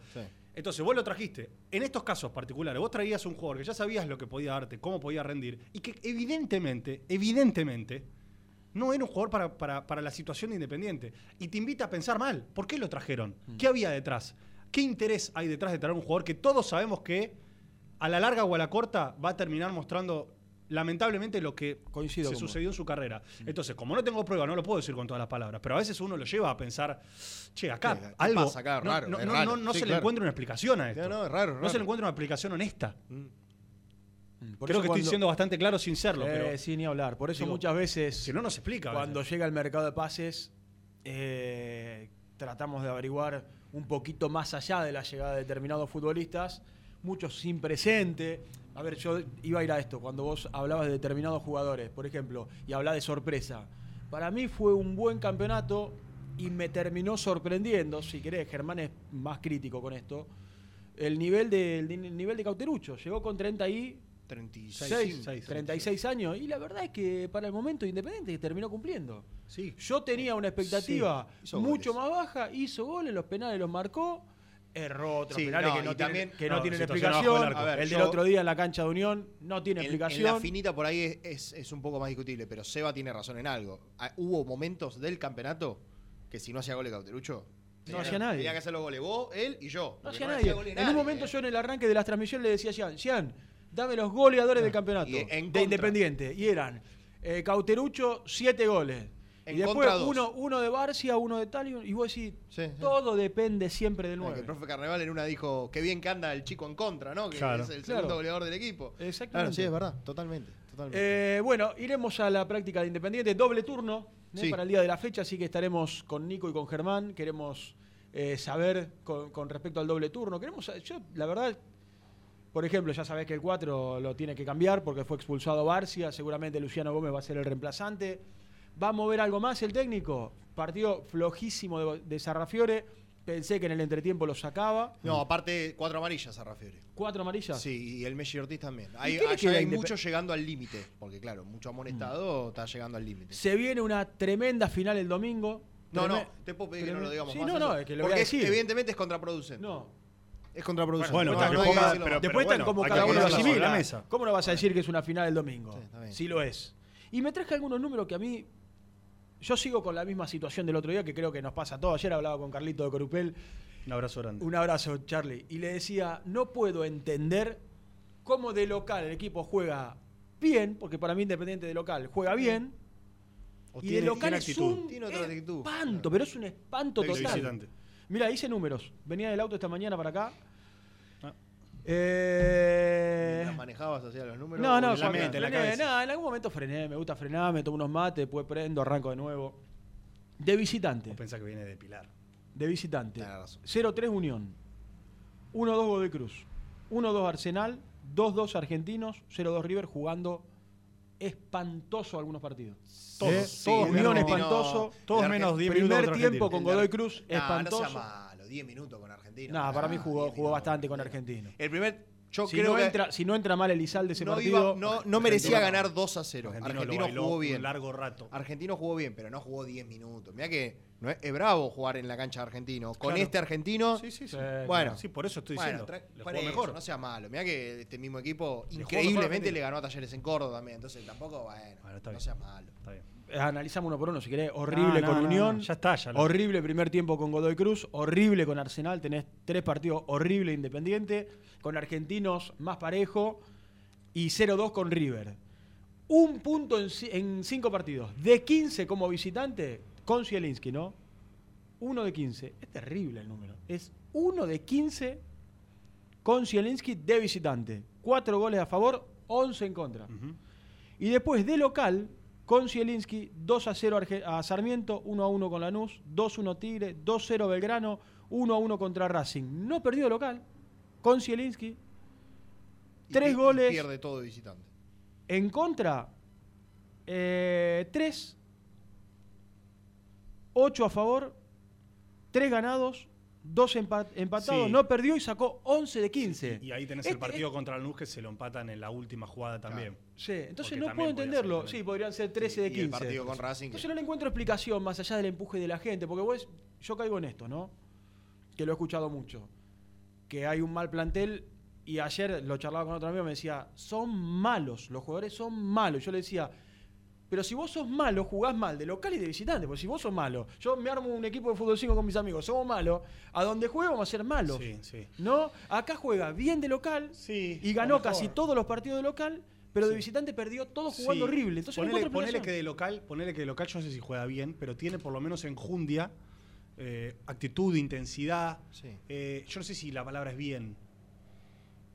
Entonces, vos lo trajiste. En estos casos particulares, vos traías un jugador que ya sabías lo que podía darte, cómo podía rendir, y que evidentemente, evidentemente, no era un jugador para, para- para la situación de Independiente. Y te invita a pensar mal. ¿Por qué lo trajeron? ¿Qué había detrás? ¿Qué interés hay detrás de traer un jugador que todos sabemos que a la larga o a la corta va a terminar mostrando lamentablemente lo que Coincido se vos. sucedió en su carrera? Entonces, como no tengo prueba, no lo puedo decir con todas las palabras, pero a veces uno lo lleva a pensar, che, acá ¿qué algo pasa acá? no, Raro, no, es no- raro. no- no Sí, se le encuentra una explicación a esto. No, no, es raro, raro. se le encuentra una explicación honesta. Mm. Por Creo que cuando- estoy siendo bastante claro sin serlo, Eh, pero sí, ni hablar. Por eso Digo, muchas veces, si no, no se explica. cuando llega el mercado de pases, eh, tratamos de averiguar un poquito más allá de la llegada de determinados futbolistas, muchos sin presente. A ver, yo iba a ir a esto, cuando vos hablabas de determinados jugadores, por ejemplo, y hablás de sorpresa. Para mí fue un buen campeonato y me terminó sorprendiendo, si querés, Germán es más crítico con esto, el nivel de, el nivel de Cauterucho. Llegó con 30 y 36. 6, seis, 36 años. Y la verdad es que para el momento Independiente terminó cumpliendo. Sí. Yo tenía una expectativa Sí, mucho goles. más baja, hizo goles, los penales los marcó, erró otros Sí, penales no, que no, tienen, también- que no no, tienen explicación. ver, el del otro día en la cancha de Unión no tiene En, en explicación. la finita por ahí es, es- es un poco más discutible, pero Seba tiene razón en algo. Ah, Hubo momentos del campeonato que si no hacía goles Cauterucho, tenía hacía que- nadie. Tenía que hacer los goles vos, él y yo. no hacía no nadie. En nadie, un momento eh. yo en el arranque de las transmisiones le decía a Cian, Cian, dame los goleadores del campeonato y de contra. Independiente. Y eran eh, Cauterucho, siete goles. En y después contra, uno, uno de Barcia, uno de Talio, y vos decís, Sí, sí. todo depende siempre del Ah, que 9. el profe Carnaval en una dijo, qué bien que anda el chico en contra, ¿no? Que Claro. es el Claro. segundo goleador del equipo. Exactamente. Claro, sí, es verdad, totalmente. totalmente. Eh, bueno, iremos a la práctica de Independiente, doble turno ¿eh? Sí. para el día de la fecha, así que estaremos con Nico y con Germán. Queremos eh, saber con, con respecto al doble turno. Queremos, yo, la verdad, por ejemplo, ya sabés que el 4 lo tiene que cambiar porque fue expulsado Barcia, seguramente Luciano Gómez va a ser el reemplazante. ¿Va a mover algo más el técnico? Partido flojísimo de, de Sarrafiore. Pensé que en el entretiempo lo sacaba. no, aparte, cuatro amarillas a Rafiori. Cuatro amarillas. Sí, y el Messi Ortiz también. Hay, qué le allá queda a hay Independ- mucho llegando al límite, porque claro, mucho amonestado está llegando al límite. Se viene una tremenda final el domingo. No, no, Treme- te puedo pedir que no lo digamos Sí, más. no, eso, no, es que lo voy porque a es- decir. evidentemente es contraproducente. No. Es contraproducente. Bueno, No, no que hay que ponga- decirlo pero- más. Después están bueno, como hay cada uno lo ponerlo sobre asimila. la mesa. ¿Cómo no vas a decir que es una final el domingo? Sí, está bien. Sí lo es. Y me traje algunos números que a mí. Yo sigo con la misma situación del otro día que creo que nos pasa a todos. Ayer hablaba con Carlito de Corupel. Un abrazo grande. Un abrazo, Charlie. Y le decía, no puedo entender cómo de local el equipo juega bien, porque para mí Independiente de local juega bien. O y tiene- de local es un Tiene otra actitud. espanto, pero es un espanto total. Mira, hice números. Venía del auto esta mañana para acá. Eh, manejabas hacia los números. no, no, en la mente, en la frené, no, en algún momento frené, me gusta frenar, me tomo unos mates, después prendo, arranco de nuevo. De visitante, Vos pensás que viene de Pilar. de visitante. Tenés razón. 0-3 Unión, 1-2 Godoy Cruz, 1-2 Arsenal, 2-2 Argentinos, 0-2 River jugando espantoso algunos partidos. Todos, ¿Eh? sí, todos Unión espantoso. Todos menos 10 minutos Primer tiempo con Godoy Cruz, espantoso. No sea malo, 10 minutos con Argentina. Nada, para mí Ah, jugó, 10 jugó bastante con Argentino. El primer, yo Si creo no, que entra, si no entra mal Elizalde ese no, partido, iba- no, no merecía Argentino- ganar 2 a 0. Argentino, Argentino, jugó un bien. largo rato. Argentino jugó bien, pero no jugó 10 minutos. Mira que no es, es bravo jugar en la cancha de Argentino. Con Claro. este Argentino, Sí, sí, sí. Bueno. Sí, por eso estoy bueno, diciendo. le jugó eso, mejor. no sea malo. Mira que este mismo equipo mejor increíblemente le ganó a Talleres en Córdoba también. Entonces tampoco, bueno, Bueno, no sea malo. Está bien. Eh, analizamos uno por uno si querés. Horrible No, con no, Unión. ya está, ya lo- Horrible primer tiempo con Godoy Cruz. Horrible con Arsenal. Tenés tres partidos horrible Independiente. Con Argentinos más parejo. Y 0-2 con River. Un punto en, ci- en cinco partidos. De 15 como visitante con Zielinski, ¿no? Uno de 15. Es terrible el número. Es uno de 15 con Zielinski de visitante. Cuatro goles a favor, 11 en contra. Y después de local, con Zielinski, 2 a 0 Arge- a Sarmiento, 1 a 1 con Lanús, 2 1 Tigre, 2 0 Belgrano, 1 a 1 contra Racing. No perdió local, con Zielinski. Tres y goles. pierde todo de visitante. En contra, 3, 8 a favor, 3 ganados, 2 empatados, Sí. no perdió y sacó 11 de 15. Y ahí tenés el Este- partido contra el Lanús que se lo empatan en la última jugada también. Sí, entonces Porque no puedo entenderlo. Sí, podrían ser 13 de Y 15. el partido con Racing. que- Entonces no le encuentro explicación más allá del empuje de la gente, porque vos, yo caigo en esto, ¿no? Que lo he escuchado mucho. Que hay un mal plantel y ayer lo charlaba con otro amigo, me decía, son malos, los jugadores son malos. Yo le decía, pero si vos sos malo, jugás mal de local y de visitante, porque si vos sos malo, yo me armo un equipo de fútbol 5 con mis amigos, somos malos, a donde juegue vamos a ser malos. Sí, sí. ¿No? Acá juega bien de local Sí, y ganó casi todos los partidos de local, pero de visitante perdió todo jugando horrible. Entonces ponele, ponele que de local, ponele que de local yo no sé si juega bien, pero tiene por lo menos enjundia, eh, actitud, intensidad. Eh, yo no sé si la palabra es bien.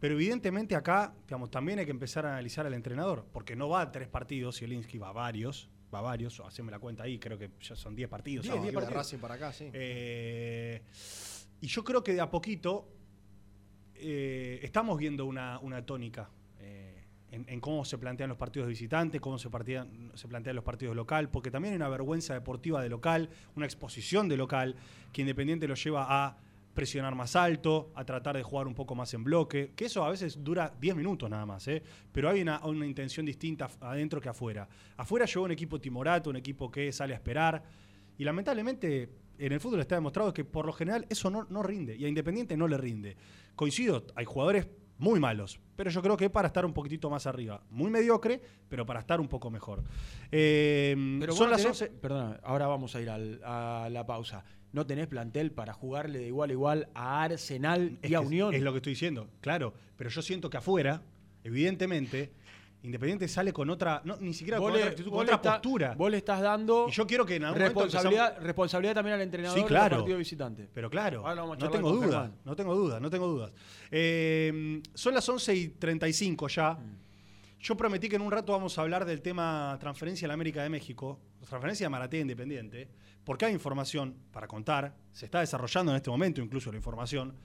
Pero evidentemente acá, digamos, también hay que empezar a analizar al entrenador, porque no va a tres partidos, Zielinski va a varios, va a varios, haceme la cuenta ahí, creo que ya son 10 partidos. Diez, ¿no? diez de partidos. Racing para acá, sí. Eh, y yo creo que de a poquito eh, estamos viendo una, una tónica eh, en, en cómo se plantean los partidos de visitante, cómo se, partían- se plantean los partidos de local, porque también hay una vergüenza deportiva de local, una exposición de local, que Independiente lo lleva a presionar más alto, a tratar de jugar un poco más en bloque, que eso a veces dura 10 minutos nada más, ¿eh? pero hay una, una intención distinta adentro que afuera. Afuera llegó un equipo timorato, un equipo que sale a esperar, y lamentablemente en el fútbol está demostrado que por lo general eso no, no rinde, y a Independiente no le rinde. Coincido, hay jugadores muy malos, pero yo creo que para estar un poquitito más arriba. Muy mediocre, pero para estar un poco mejor. Eh, Pero son las tenés- 11... Perdona, ahora vamos a ir al- a la pausa. ¿No tenés plantel para jugarle de igual a igual a Arsenal Es y a Unión? Es lo que estoy diciendo, claro. Pero yo siento que afuera, evidentemente, Independiente sale con otra, no, ni siquiera con le- otra actitud, vos con le otra está- postura. Vos le estás dando Y yo quiero que en algún momento responsabilidad, empezamos- responsabilidad también al entrenador Sí, claro. el partido visitante. Pero claro, no tengo con duda, Germán. no tengo duda, no tengo dudas. Son las 11 y 35 ya. Mm. Yo prometí que en un rato vamos a hablar del tema transferencia a la América de México, transferencia de Maratea Independiente, porque hay información para contar, se está desarrollando en este momento incluso la información.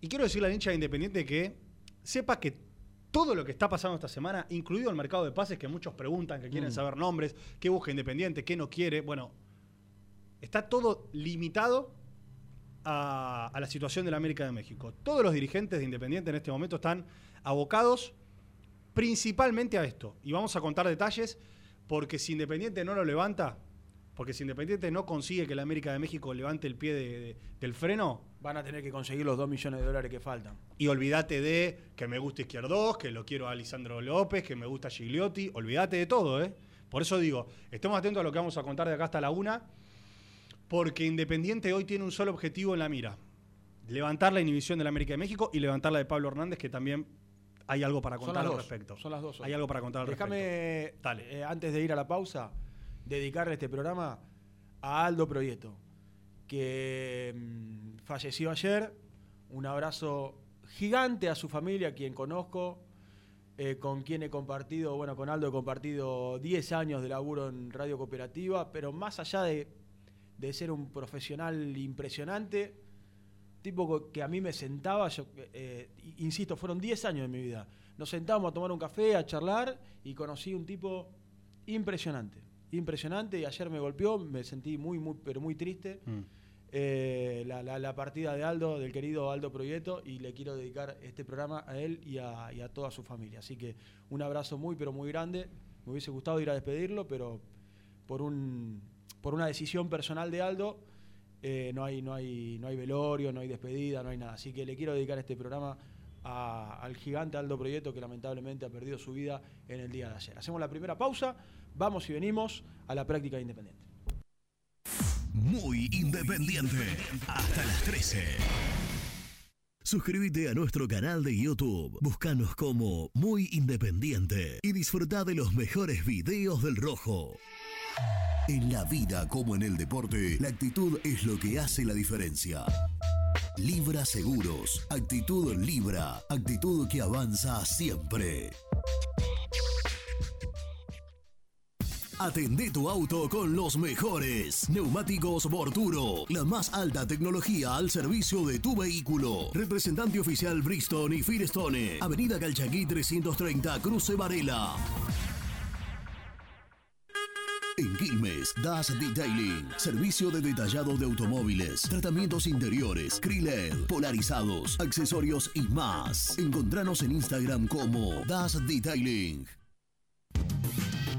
Y quiero decirle al hincha de Independiente que sepa que todo lo que está pasando esta semana, incluido el mercado de pases, que muchos preguntan, que quieren Mm. saber nombres, qué busca Independiente, qué no quiere, bueno, está todo limitado a, a la situación de la América de México. Todos los dirigentes de Independiente en este momento están abocados principalmente a esto. Y vamos a contar detalles porque si Independiente no lo levanta, porque si Independiente no consigue que la América de México levante el pie de- de- del freno, van a tener que conseguir los 2 millones de dólares que faltan. Y olvídate de que me gusta Izquierdos, que lo quiero a Lisandro López, que me gusta Gigliotti. Olvídate de todo, ¿eh? Por eso digo, estemos atentos a lo que vamos a contar de acá hasta la una, porque Independiente hoy tiene un solo objetivo en la mira. Levantar la inhibición de la América de México y levantar la de Pablo Hernández, que también hay algo para contar al dos, respecto. Son las dos. Hay algo para contar al respecto. Déjame, eh, antes de ir a la pausa, dedicarle este programa a Aldo Proyecto, que mm, falleció ayer. Un abrazo gigante a su familia, quien conozco, eh, con quien he compartido, bueno, con Aldo he compartido 10 años de laburo en Radio Cooperativa, pero más allá de, de ser un profesional impresionante, tipo que a mí me sentaba, yo, eh, insisto, fueron 10 años de mi vida. Nos sentábamos a tomar un café, a charlar y conocí un tipo impresionante, impresionante y ayer me golpeó, me sentí muy, muy, pero muy triste. Mm. eh, la, la- la partida de Aldo, del querido Aldo Proyecto, y le quiero dedicar este programa a él y a, y a toda su familia. Así que un abrazo muy, pero muy grande. Me hubiese gustado ir a despedirlo, pero por, un, por una decisión personal de Aldo, eh, no, hay, no, hay, no hay velorio, no hay despedida, no hay nada. Así que le quiero dedicar este programa a- al gigante Aldo Proyecto, que lamentablemente ha perdido su vida en el día de ayer. Hacemos la primera pausa, vamos y venimos a la práctica independiente. Muy independiente. Hasta las 13. Suscríbete a nuestro canal de YouTube. Búscanos como Muy Independiente y disfruta de los mejores videos del Rojo. En la vida como en el deporte, la actitud es lo que hace la diferencia. Libra Seguros. Actitud Libra. Actitud que avanza siempre. Atendé tu auto con los mejores. Neumáticos Borturo. La más alta tecnología al servicio de tu vehículo. Representante oficial Bristol y Firestone. Avenida Calchaquí 330, Cruce Varela. En Quilmes, Das Detailing, servicio de detallado de automóviles, tratamientos interiores, Kriled, polarizados, accesorios y más. Encontranos en Instagram como Das Detailing.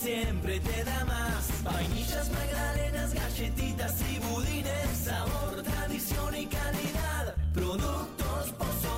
Siempre te da más. Vainillas, magdalenas, galletitas y budines. Sabor, tradición y calidad. Productos Pozo.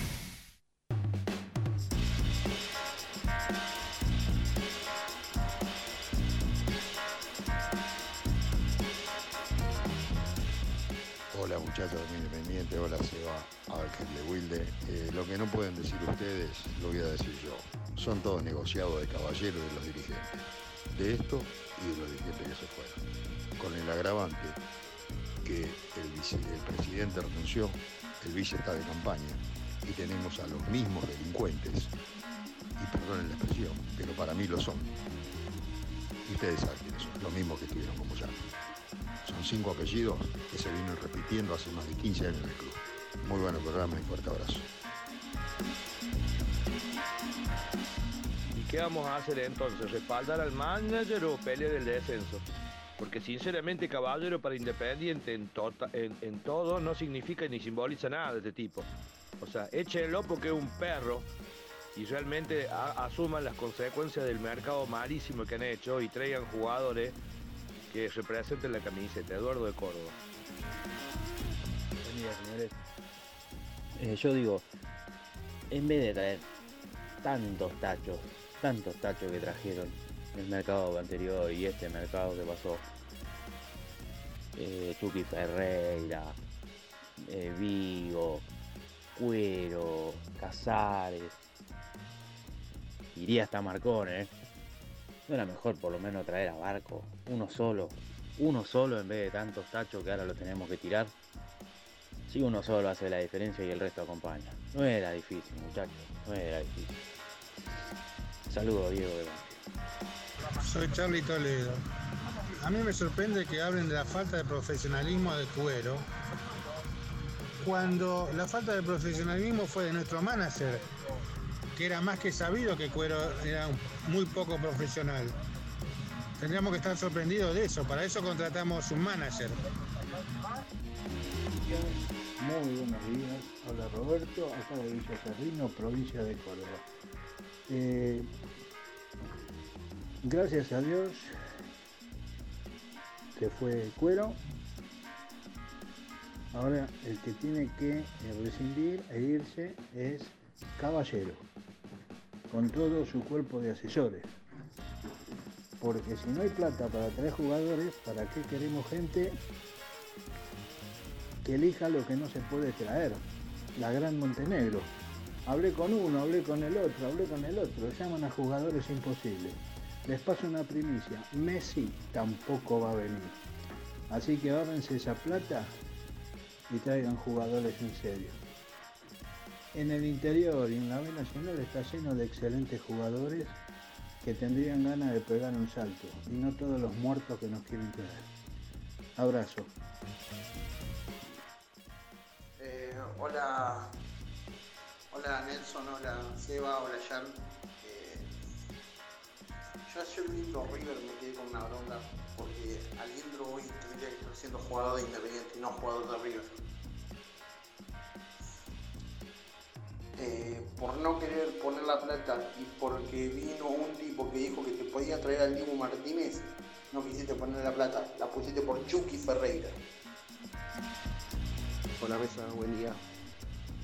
Muchachos de Independiente, hola Seba, Ángel de Wilde. Eh, lo que no pueden decir ustedes, lo voy a decir yo. Son todos negociados de caballeros de los dirigentes. De esto y de los dirigentes que se fueron. Con el agravante que el, presidente renunció, el vice está de campaña y tenemos a los mismos delincuentes, y perdonen la expresión, pero para mí lo son. Y ustedes saben quiénes son, los mismos que estuvieron como ya. Son cinco apellidos que se vienen repitiendo hace más de 15 años en el club. Muy bueno programa y fuerte abrazo. ¿qué vamos a hacer entonces? ¿Respaldar al manager o pelear el descenso? Porque sinceramente Caballero para Independiente en, tota- en, en todo no significa ni simboliza nada de este tipo. O sea, échenlo porque es un perro y realmente asuman las consecuencias del mercado malísimo que han hecho y traigan jugadores que representen la camiseta. Eduardo de Córdoba. Buen señores. Eh, yo digo, en vez de traer tantos tachos, tantos tachos que trajeron el mercado anterior y este mercado que pasó, eh, Tuki Ferreira, eh, Vigo, Cuero, Casares, iría hasta Marcón, ¿eh? No era mejor por lo menos traer a Barco, uno solo, uno solo en vez de tantos tachos que ahora lo tenemos que tirar. Si uno solo hace la diferencia y el resto acompaña. No era difícil, muchachos, no era difícil. Saludos, Diego de. Soy Charlie Toledo. A mí me sorprende que hablen de la falta de profesionalismo de Cuero, cuando la falta de profesionalismo fue de nuestro manager, que era más que sabido que Cuero era muy poco profesional. Tendríamos que estar sorprendidos de eso, para eso contratamos un manager. Muy buenos días. Hola Roberto, acá de Villa Cerrino, provincia de Córdoba. Eh, gracias a Dios que fue Cuero. Ahora el que tiene que rescindir e irse es Caballero, con todo su cuerpo de asesores. Porque si no hay plata para traer jugadores, ¿para qué queremos gente que elija lo que no se puede traer. La Gran Montenegro. Hablé con uno, hablé con el otro, hablé con el otro. Llaman a jugadores imposibles. Les paso una primicia. Messi tampoco va a venir. Así que ahorrense esa plata y traigan jugadores en serio. En el interior y en la B Nacional está lleno de excelentes jugadores que tendrían ganas de pegar un salto y no todos los muertos que nos quieren traer. Abrazo. Eh, hola, hola Nelson, hola Seba, hola Jan. Eh, yo ayer viendo River me quedé con una bronca porque Aliendro hoy tendría que estar siendo jugador de Independiente y no jugador de River. Eh, por no querer poner la plata y porque vino un tipo que dijo que te podía traer al Dibu Martínez, no quisiste poner la plata, la pusiste por Chucky Ferreira. Hola mesa, buen día.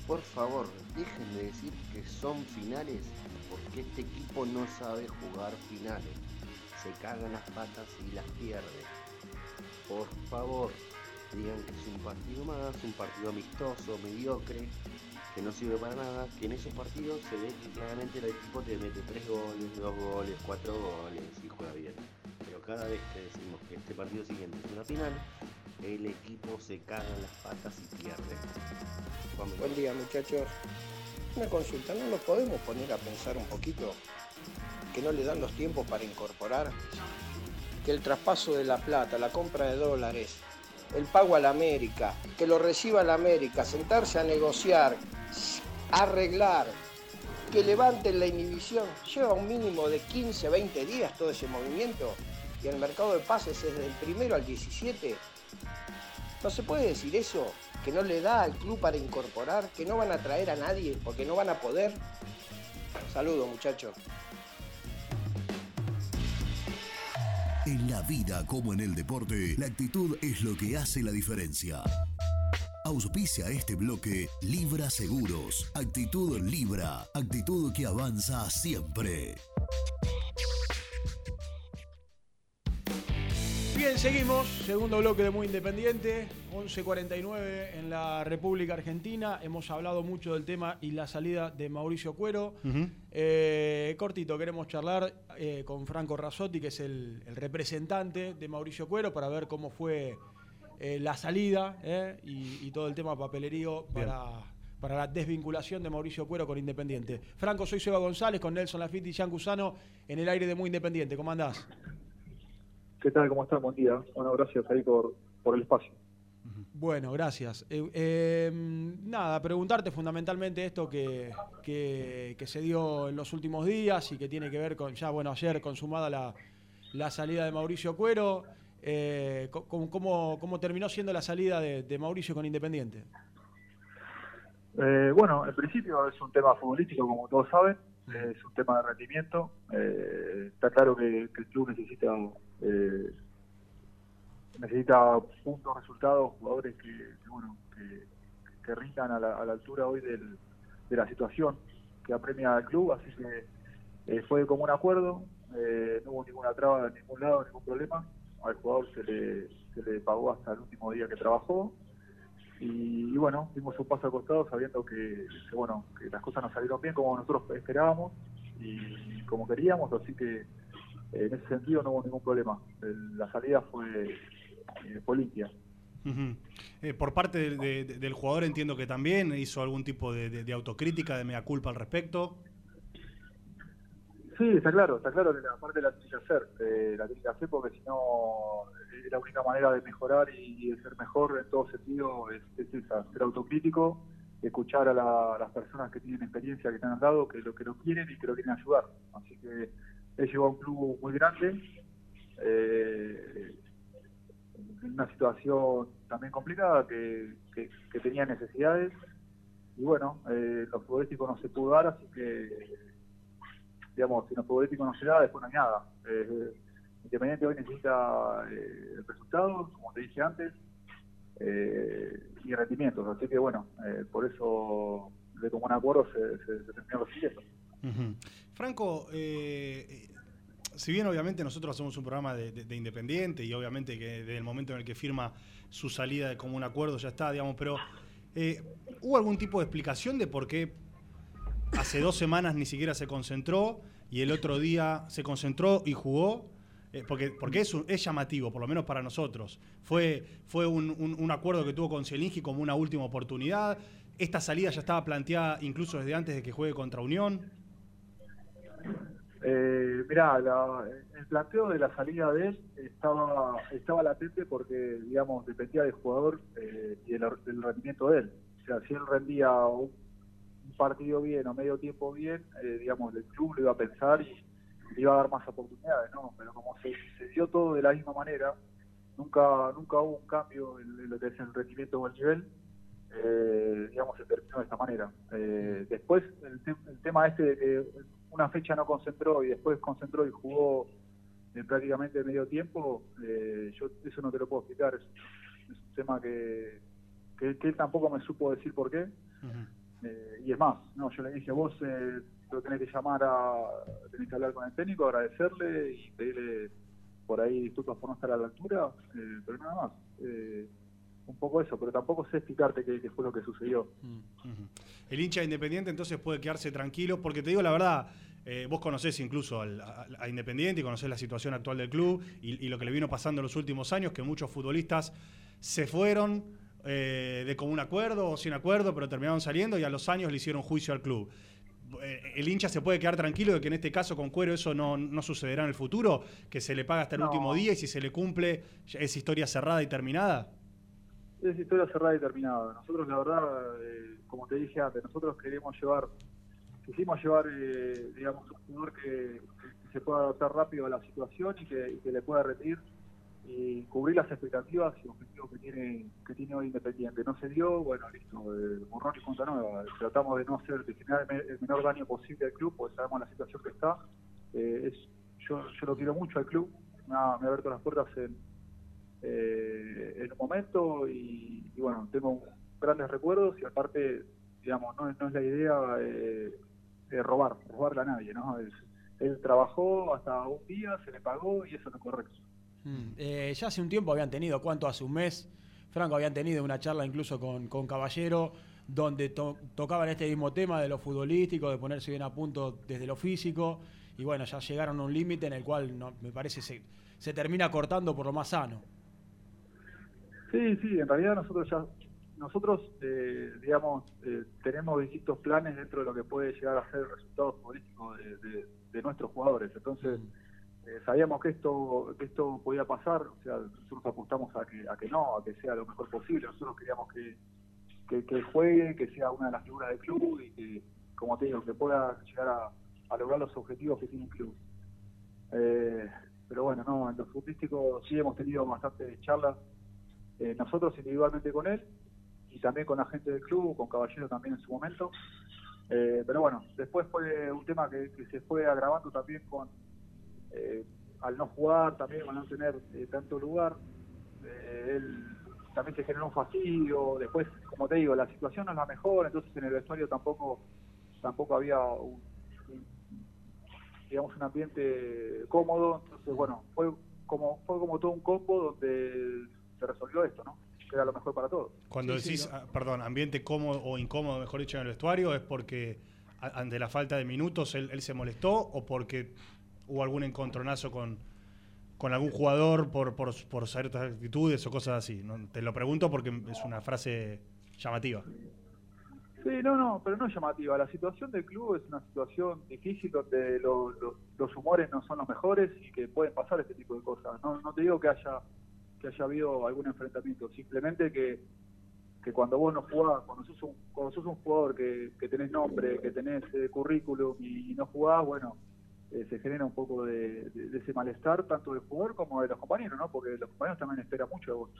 Por favor, dejen de decir que son finales porque este equipo no sabe jugar finales. Se cagan las patas y las pierde. Por favor, digan que es un partido más, un partido amistoso, mediocre, no sirve para nada, que en esos partidos se ve que claramente el equipo te mete tres goles, dos goles, cuatro goles y juega bien. Pero cada vez que decimos que este partido siguiente es una final, el equipo se caga en las patas y pierde. Buen día muchachos. Una consulta, ¿no nos podemos poner a pensar un poquito que no le dan los tiempos para incorporar? Que el traspaso de la plata, la compra de dólares, el pago a la América, que lo reciba la América, sentarse a negociar, arreglar, que levanten la inhibición, lleva un mínimo de 15, 20 días todo ese movimiento y el mercado de pases es del primero al 17. ¿No se puede decir eso? Que no le da al club para incorporar, que no van a traer a nadie porque no van a poder. Saludos muchachos. En la vida como en el deporte, la actitud es lo que hace la diferencia. Auspicia este bloque Libra Seguros. Actitud Libra. Actitud que avanza siempre. Bien, seguimos. Segundo bloque de Muy Independiente. 11.49 en la República Argentina. Hemos hablado mucho del tema y la salida de Mauricio Cuero. Eh, cortito, queremos charlar eh, con Franco Rasotti, que es el, el representante de Mauricio Cuero, para ver cómo fue eh, la salida eh, y, y todo el tema papelerío para, para la desvinculación de Mauricio Cuero con Independiente. Franco, soy Seba González con Nelson Lafitte y Jean Cusano en el aire de Muy Independiente. ¿Cómo andás? ¿Qué tal? ¿Cómo están? Buen día. Bueno, gracias ahí por, por el espacio. Bueno, gracias. Eh, eh, nada, preguntarte fundamentalmente esto que, que, que se dio en los últimos días y que tiene que ver con, ya bueno, ayer consumada la, la salida de Mauricio Cuero. Eh, ¿cómo, cómo, cómo terminó siendo la salida de, de Mauricio con Independiente? Eh, bueno, en principio es un tema futbolístico, como todos saben, es un tema de rendimiento. Eh, está claro que, que el club necesita eh, necesita puntos, resultados, jugadores que, que, bueno que, que rindan a la, a la altura hoy del- de la situación que apremia al club, así que eh, fue como un acuerdo, eh, no hubo ninguna traba de ningún lado, ningún problema. Al jugador se le, se le pagó hasta el último día que trabajó y, bueno, dimos un paso al costado sabiendo que, bueno que las cosas no salieron bien como nosotros esperábamos y como queríamos, así que eh, en ese sentido no hubo ningún problema. La salida fue, eh, fue. Eh, por parte de- de- del jugador entiendo que también hizo algún tipo de- de autocrítica, de mea culpa al respecto. Sí, está claro, está claro que la parte la tiene que hacer, eh, la tiene que hacer porque si no eh, la única manera de mejorar y de ser mejor en todo sentido es, es esa, ser autocrítico, escuchar a, la- a las personas que tienen experiencia, que te han dado, que lo que lo quieren y que lo quieren ayudar. Así que él llegó a un club muy grande, eh, en una situación también complicada, que tenía necesidades y bueno, eh, lo futbolístico no se pudo dar, así que digamos, si lo futbolístico no da, después no hay nada. Eh, Independiente hoy necesita eh, resultados, como te dije antes, eh, y rendimientos. Así que bueno, por eso de común acuerdo se, se, se terminó recibiendo. Ujú. Franco, si bien obviamente nosotros hacemos un programa de, de- de Independiente y obviamente que desde el momento en el que firma su salida de común acuerdo ya está, digamos, pero ¿hubo algún tipo de explicación de por qué hace dos semanas ni siquiera se concentró y el otro día se concentró y jugó? Eh, porque porque es, un- es llamativo, por lo menos para nosotros. Fue, fue un, un- acuerdo que tuvo con Zielinski como una última oportunidad. Esta salida ya estaba planteada incluso desde antes de que juegue contra Unión. Eh, mirá, el planteo de la salida de él estaba estaba latente porque, digamos, dependía del jugador eh, y del, del rendimiento de él. O sea, si él rendía un partido bien o medio tiempo bien, eh, digamos, el club lo iba a pensar y le iba a dar más oportunidades, ¿no? Pero como se, se dio todo de la misma manera, nunca nunca hubo un cambio en, lo que es el rendimiento o el nivel, eh, digamos, se terminó de esta manera. Eh, después, el, te- el tema este de que una fecha no concentró y después concentró y jugó eh, prácticamente medio tiempo, eh, yo eso no te lo puedo explicar, es, un tema que, que él tampoco me supo decir por qué. Eh, y es más, no, yo le dije, vos eh, lo tenés que llamar a, tenés que hablar con el técnico, agradecerle y pedirle por ahí disculpas por no estar a la altura, eh, pero nada más. Eh, un poco eso, pero tampoco sé explicarte qué, fue lo que sucedió. Ujú. El hincha de Independiente entonces puede quedarse tranquilo, porque te digo la verdad, eh, vos conocés incluso al- a Independiente y conocés la situación actual del club y, y lo que le vino pasando en los últimos años, que muchos futbolistas se fueron eh, de común acuerdo o sin acuerdo, pero terminaron saliendo y a los años le hicieron juicio al club. Eh, El hincha se puede quedar tranquilo de que en este caso con Cuero eso no, no sucederá en el futuro, que se le paga hasta el No. último día y si se le cumple es historia cerrada y terminada. Es historia cerrada y terminada. Nosotros, la verdad, eh, como te dije antes, nosotros queremos llevar, quisimos llevar, eh, digamos, un jugador que, que se pueda adaptar rápido a la situación y que, y que le pueda rendir y cubrir las expectativas y objetivos que tiene que tiene hoy Independiente. No se dio, bueno, listo, eh, borrón y cuenta nueva. Tratamos de no hacer, de generar el, me- el menor daño posible al club, porque sabemos la situación que está. Eh, es, yo, yo lo quiero mucho al club, me ha, me abierto las puertas en, eh, en un momento y, bueno, tengo grandes recuerdos y aparte, digamos, no, no es la idea eh, de robar, robarle a nadie, ¿no? Es- él trabajó hasta un día, se le pagó y eso no es correcto. Mm, eh, ya hace un tiempo habían tenido, ¿cuánto? Hace un mes, Franco, habían tenido una charla incluso con, con Caballero, donde to- tocaban este mismo tema de lo futbolístico, de ponerse bien a punto desde lo físico, y bueno, ya llegaron a un límite en el cual no, me parece se, se termina cortando por lo más sano. Sí, sí, en realidad nosotros ya, nosotros, eh, digamos, eh, tenemos distintos planes dentro de lo que puede llegar a ser el resultado futbolístico de, de- de nuestros jugadores. Entonces, eh, sabíamos que esto que esto podía pasar, o sea, nosotros apostamos a que, a que no, a que sea lo mejor posible. Nosotros queríamos que, que, juegue, que sea una de las figuras del club y que, como te digo, que pueda llegar a, a lograr los objetivos que tiene el club. Eh, pero bueno, no, en lo futbolístico sí hemos tenido bastantes charlas, eh, nosotros individualmente con él y también con la gente del club, con Caballero también en su momento. Eh, pero bueno, después fue un tema que, que se fue agravando también con eh, al no jugar, también al no tener eh, tanto lugar. eh, él también se generó un fastidio. Después, como te digo, la situación no es la mejor, entonces en el vestuario tampoco tampoco había un, un- digamos un ambiente cómodo. Entonces, bueno, fue como fue como todo un combo donde se resolvió esto, ¿no? Que era lo mejor para todos. Cuando decís, ah, perdón, ambiente cómodo o incómodo, mejor dicho, en el vestuario, ¿es porque ante la falta de minutos él, él se molestó o porque hubo algún encontronazo con, con algún jugador por, por, por ciertas actitudes o cosas así? Te lo pregunto porque es una frase llamativa. Sí, no, no, pero no es llamativa. La situación del club es una situación difícil donde lo- los humores no son los mejores y que pueden pasar este tipo de cosas. No, no te digo que haya que haya habido algún enfrentamiento, simplemente que, que cuando vos no jugás, cuando sos un, cuando sos un jugador que, que tenés nombre, que tenés eh, currículum y, y no jugás, bueno, eh, se genera un poco de, de- de ese malestar tanto del jugador como de los compañeros, ¿no? Porque los compañeros también esperan mucho de vos.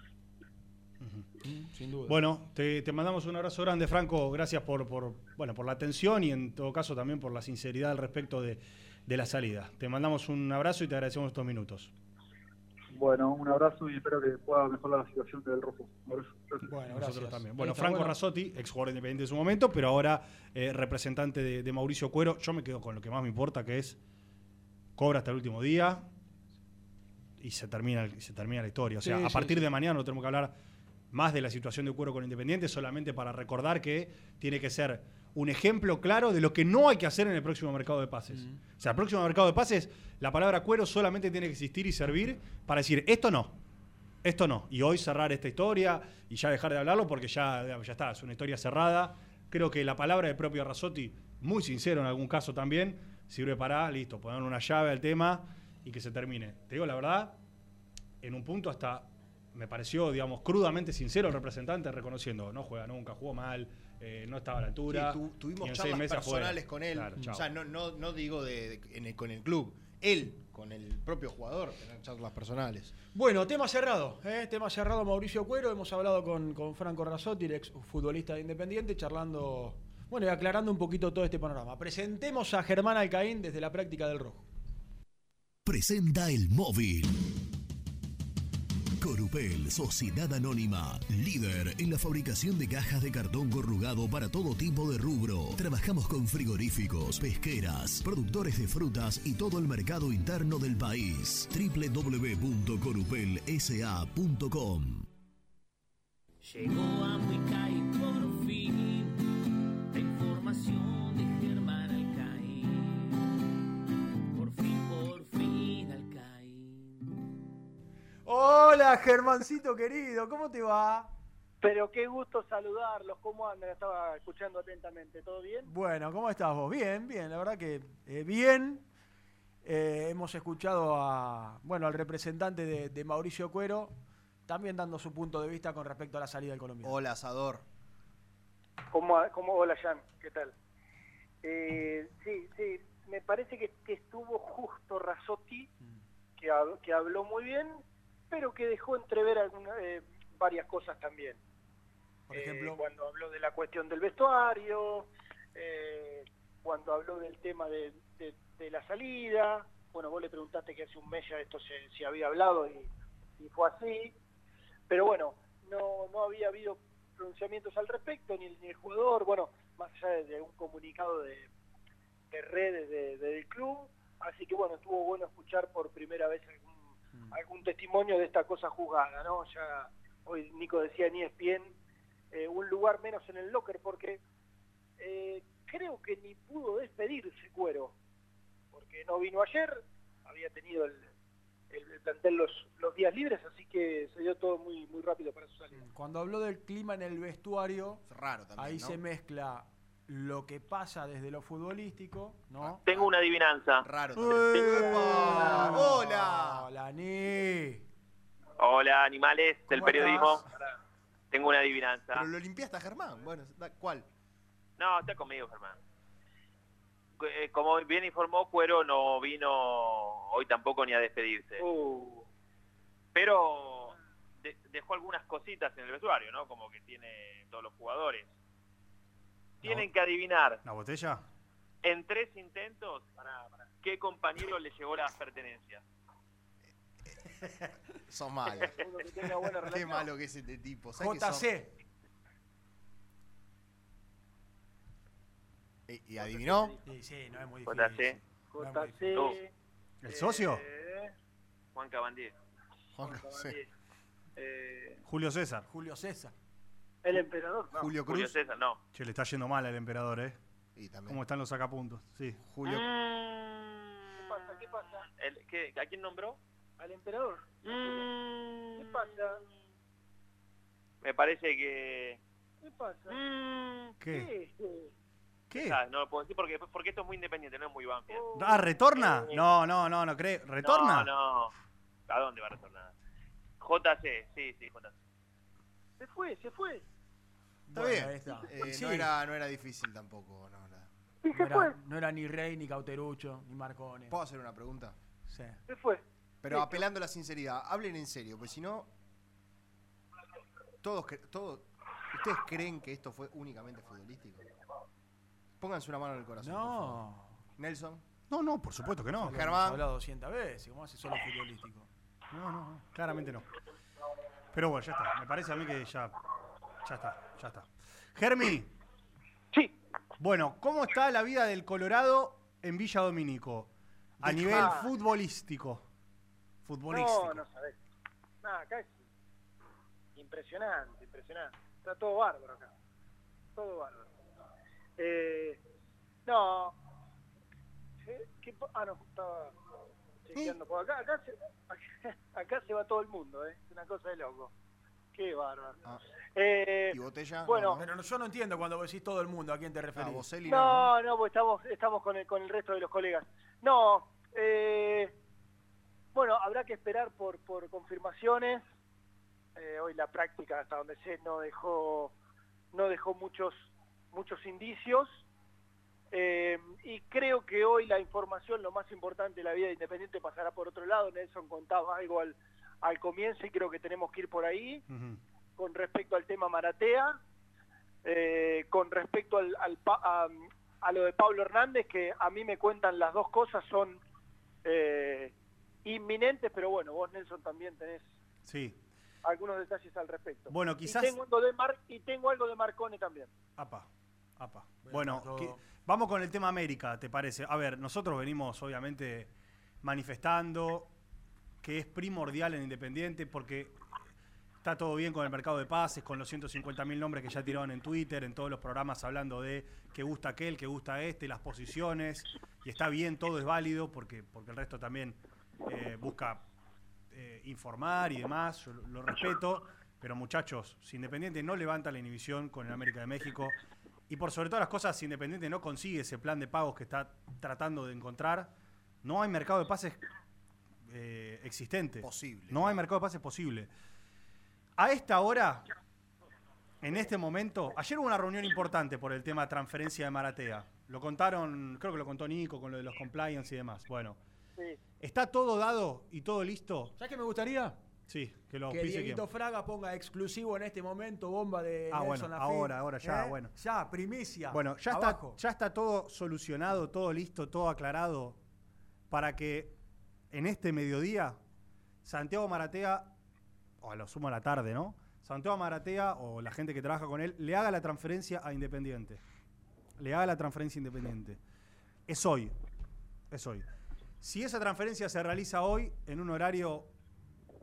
Sin duda. Bueno, te, te mandamos un abrazo grande, Franco. Gracias por, por, bueno, por la atención y en todo caso también por la sinceridad al respecto de, de la salida. Te mandamos un abrazo y te agradecemos estos minutos. Bueno, un abrazo y espero que pueda mejorar la situación del rojo. Bueno, Nosotros también. Bueno, Franco bueno. Razzotti, ex jugador independiente en su momento, pero ahora eh, representante de, de Mauricio Cuero. Yo me quedo con lo que más me importa, que es cobra hasta el último día y se termina, y se termina la historia. O sea, Sí, a partir sí. de mañana no tenemos que hablar más de la situación de Cuero con Independiente, solamente para recordar que tiene que ser un ejemplo claro de lo que no hay que hacer en el próximo mercado de pases. O sea, el próximo mercado de pases, la palabra cuero solamente tiene que existir y servir para decir, esto no, esto no. Y hoy cerrar esta historia y ya dejar de hablarlo porque ya, ya está, es una historia cerrada. Creo que la palabra del propio Razzotti, muy sincero en algún caso también, sirve para, listo, poner una llave al tema y que se termine. Te digo la verdad, en un punto hasta me pareció, digamos, crudamente sincero el representante reconociendo, no juega nunca, jugó mal, eh, no estaba a la altura. Sí, tu- y tuvimos en charlas seis meses afuera. personales con él. Claro, o sea, no, no, no digo de, de- en el- con el club. Él, con el propio jugador, tener charlas personales. Bueno, tema cerrado, ¿eh? tema cerrado Mauricio Cuero. Hemos hablado con, con Franco Razzotti, el ex futbolista de Independiente, charlando, bueno, y aclarando un poquito todo este panorama. Presentemos a Germán Alcaín desde la práctica del rojo. Presenta el móvil. Corupel, Sociedad Anónima, líder en la fabricación de cajas de cartón corrugado para todo tipo de rubro. Trabajamos con frigoríficos, pesqueras, productores de frutas y todo el mercado interno del país. www.corupelsa.com Llegó a Huicay por fin de Germán Alcaín. Por fin, por fin, Alcaín. Hola, Germancito querido, ¿cómo te va? Pero qué gusto saludarlos, ¿cómo andan? Estaba escuchando atentamente, ¿todo bien? Bueno, ¿cómo estás vos? Bien, bien, la verdad que eh, bien. Eh, hemos escuchado a, bueno, al representante de, de Mauricio Cuero, también dando su punto de vista con respecto a la salida del colombiano. Hola, Asador. ¿Cómo, cómo, hola, Jan, ¿qué tal? Eh, sí, sí, me parece que, que estuvo justo Razzotti, que, hab- que habló muy bien, pero que dejó entrever alguna- eh, varias cosas también. Por Eh, ejemplo, cuando habló de la cuestión del vestuario, eh, cuando habló del tema de, de- de la salida, bueno, vos le preguntaste que hace un mes ya esto se, se había hablado y, y fue así, pero bueno, no, no había habido pronunciamientos al respecto, ni, el- ni el jugador, bueno, más allá de, de un comunicado de, de redes de- de- del club, así que bueno, estuvo bueno escuchar por primera vez algún, algún testimonio de esta cosa juzgada, ¿no? Ya hoy Nico decía en ESPN, eh, un lugar menos en el locker, porque eh, creo que ni pudo despedirse Cuero, porque no vino ayer, había tenido el, el, el plantel los, los días libres, así que se dio todo muy muy rápido para su salida. cuando habló del clima en el vestuario, Raro también, ahí ¿no? se mezcla lo que pasa desde lo futbolístico, ¿no? Tengo una adivinanza. Raro. ¡Hola! Hola, Ni. Hola, animales del ¿Cómo periodismo. estás? Tengo una adivinanza. Pero lo limpiaste a Germán. Bueno, da- ¿cuál? No, está conmigo, Germán. Eh, Como bien informó, Cuero no vino hoy tampoco ni a despedirse. Uh. Pero de- dejó algunas cositas en el vestuario, ¿no? Como que tiene todos los jugadores. Tienen que adivinar ¿La botella? en tres intentos qué compañero le llevó las pertenencias. *laughs* Sos malo. Uno que tenga buena Qué malo que es este tipo. ¿Sabés que sos- JC. ¿Y, y adivinó? Sí, sí, no es muy JC. difícil. No. Tú. ¿El socio? Eh, Juan Cabandier. Juan- sí. eh, Julio César. Julio César. el emperador. no. Julio. César, no. Che, le está yendo mal al emperador, ¿eh? Y también. ¿Cómo están los sacapuntos? Sí. Julio. ¿Qué pasa? ¿Qué pasa? El- ¿qué- ¿A quién nombró? Al emperador. ¿Qué pasa? Me parece que... ¿Qué pasa? ¿Qué? ¿Qué? ¿Qué? Ah, no lo puedo decir porque, porque esto es muy independiente, no es muy Banfield. Ah, ¿retorna? No, no, no, no creo. ¿Retorna? No, no. ¿A dónde va a retornar? JC, sí, sí, JC. Se fue, se fue. Está Bueno, bien. está. Eh, Sí. no, era, no era difícil tampoco. No. Y No se era, fue. no era ni Rey, ni Cauterucho, ni Marcone. ¿Puedo hacer una pregunta? Sí. Se fue. Pero apelando a la sinceridad, hablen en serio, pues si no. Todos, cre- todos. ¿Ustedes creen que esto fue únicamente futbolístico? Pónganse una mano en el corazón. por favor. No. Nelson. No, no, por supuesto que no. Lo hemos Germán. hablado 200 veces. ¿Cómo hace solo futbolístico? No, no, no, claramente no. Pero bueno, ya está. Me parece a mí que ya. Ya está, ya está. Germi. Sí. Bueno, ¿cómo está la vida del Colorado en Villa Domínico? A Dejá. nivel futbolístico. Futbolístico. No, no sabés. Nada, acá es impresionante, impresionante. Está todo bárbaro acá. Todo bárbaro. Eh, no. ¿Qué- ah, no, estaba chequeando por acá. Acá se, *laughs* acá se va todo el mundo, ¿eh? Es una cosa de loco. Qué bárbaro. Ah. Eh, ¿Y botella? bueno, Pero no- yo no entiendo cuando vos decís todo el mundo, ¿a quién te referís? Ah, Boselli No, no, porque estamos, estamos con, el, con el resto de los colegas. No, eh, bueno, habrá que esperar por, por confirmaciones. Eh, hoy la práctica, hasta donde sé, no dejó, no dejó muchos, muchos indicios. Eh, y creo que hoy la información, lo más importante de la vida de Independiente, pasará por otro lado. Nelson contaba algo al, al comienzo y creo que tenemos que ir por ahí con respecto al tema Maratea, eh, con respecto al, al a, a lo de Pablo Hernández, que a mí me cuentan las dos cosas, son eh, inminentes, pero bueno, vos Nelson también tenés Sí. algunos detalles al respecto. Bueno, Y quizás. tengo algo de, Mar- y tengo algo de Marcone también. Apa, apa. Bueno, que- vamos con el tema América, ¿te parece? A ver, nosotros venimos obviamente manifestando que es primordial en Independiente porque está todo bien con el mercado de pases, con los 150 mil nombres que ya tiraron en Twitter, en todos los programas hablando de que gusta aquel, que gusta este, las posiciones, y está bien, todo es válido porque, porque el resto también eh, busca eh, informar y demás, yo lo, lo respeto, pero muchachos, si Independiente no levanta la inhibición con el América de México, y por sobre todas las cosas, si Independiente no consigue ese plan de pagos que está tratando de encontrar, no hay mercado de pases eh, existente. Posible. No hay mercado de pases posible. A esta hora, en este momento, ayer hubo una reunión importante por el tema de transferencia de Maratea. Lo contaron, creo que lo contó Nico con lo de los compliance y demás. Bueno, Sí. ¿está todo dado y todo listo? ¿Sabes qué me gustaría? Sí, que lo Que Dieguito quién. Fraga ponga exclusivo en este momento bomba de Ah, Nelson bueno, ahora, ahora, ya, ¿Eh? bueno. Ya, primicia. Bueno, ya Abajo. está, ya está todo solucionado, todo listo, todo aclarado para que en este mediodía Santiago Maratea, o a lo sumo a la tarde, ¿no? Santiago Maratea o la gente que trabaja con él le haga la transferencia a Independiente. Le haga la transferencia a Independiente. Es hoy. Es hoy. Si esa transferencia se realiza hoy en un horario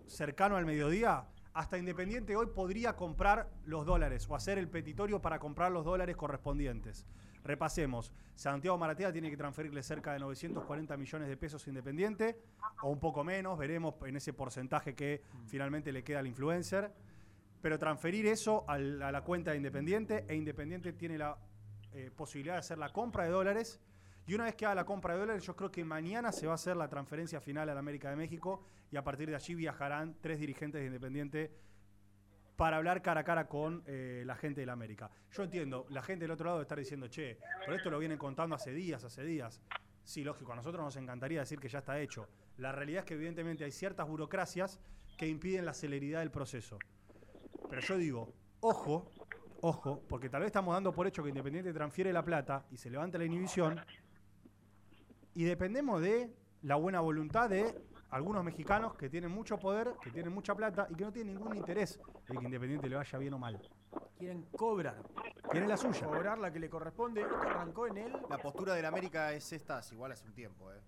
cercano al mediodía, hasta Independiente hoy podría comprar los dólares o hacer el petitorio para comprar los dólares correspondientes. Repasemos. Santiago Maratea tiene que transferirle cerca de 940 millones de pesos a Independiente, o un poco menos, veremos en ese porcentaje que finalmente le queda al influencer. Pero transferir eso a la cuenta de Independiente, e Independiente tiene la eh, posibilidad de hacer la compra de dólares. Y una vez que haga la compra de dólares, yo creo que mañana se va a hacer la transferencia final a la América de México y a partir de allí viajarán tres dirigentes de Independiente para hablar cara a cara con eh, la gente de la América. Yo entiendo, la gente del otro lado estar diciendo, che, pero esto lo vienen contando hace días, hace días. Sí, lógico, a nosotros nos encantaría decir que ya está hecho. La realidad es que evidentemente hay ciertas burocracias que impiden la celeridad del proceso. Pero yo digo, ojo, ojo, porque tal vez estamos dando por hecho que Independiente transfiere la plata y se levanta la inhibición y dependemos de la buena voluntad de algunos mexicanos que tienen mucho poder, que tienen mucha plata y que no tienen ningún interés de que Independiente le vaya bien o mal. Quieren cobrar. Quieren la suya. Cobrar la que le corresponde. Esto arrancó en él. La postura de la América es esta, es igual hace un tiempo, ¿eh?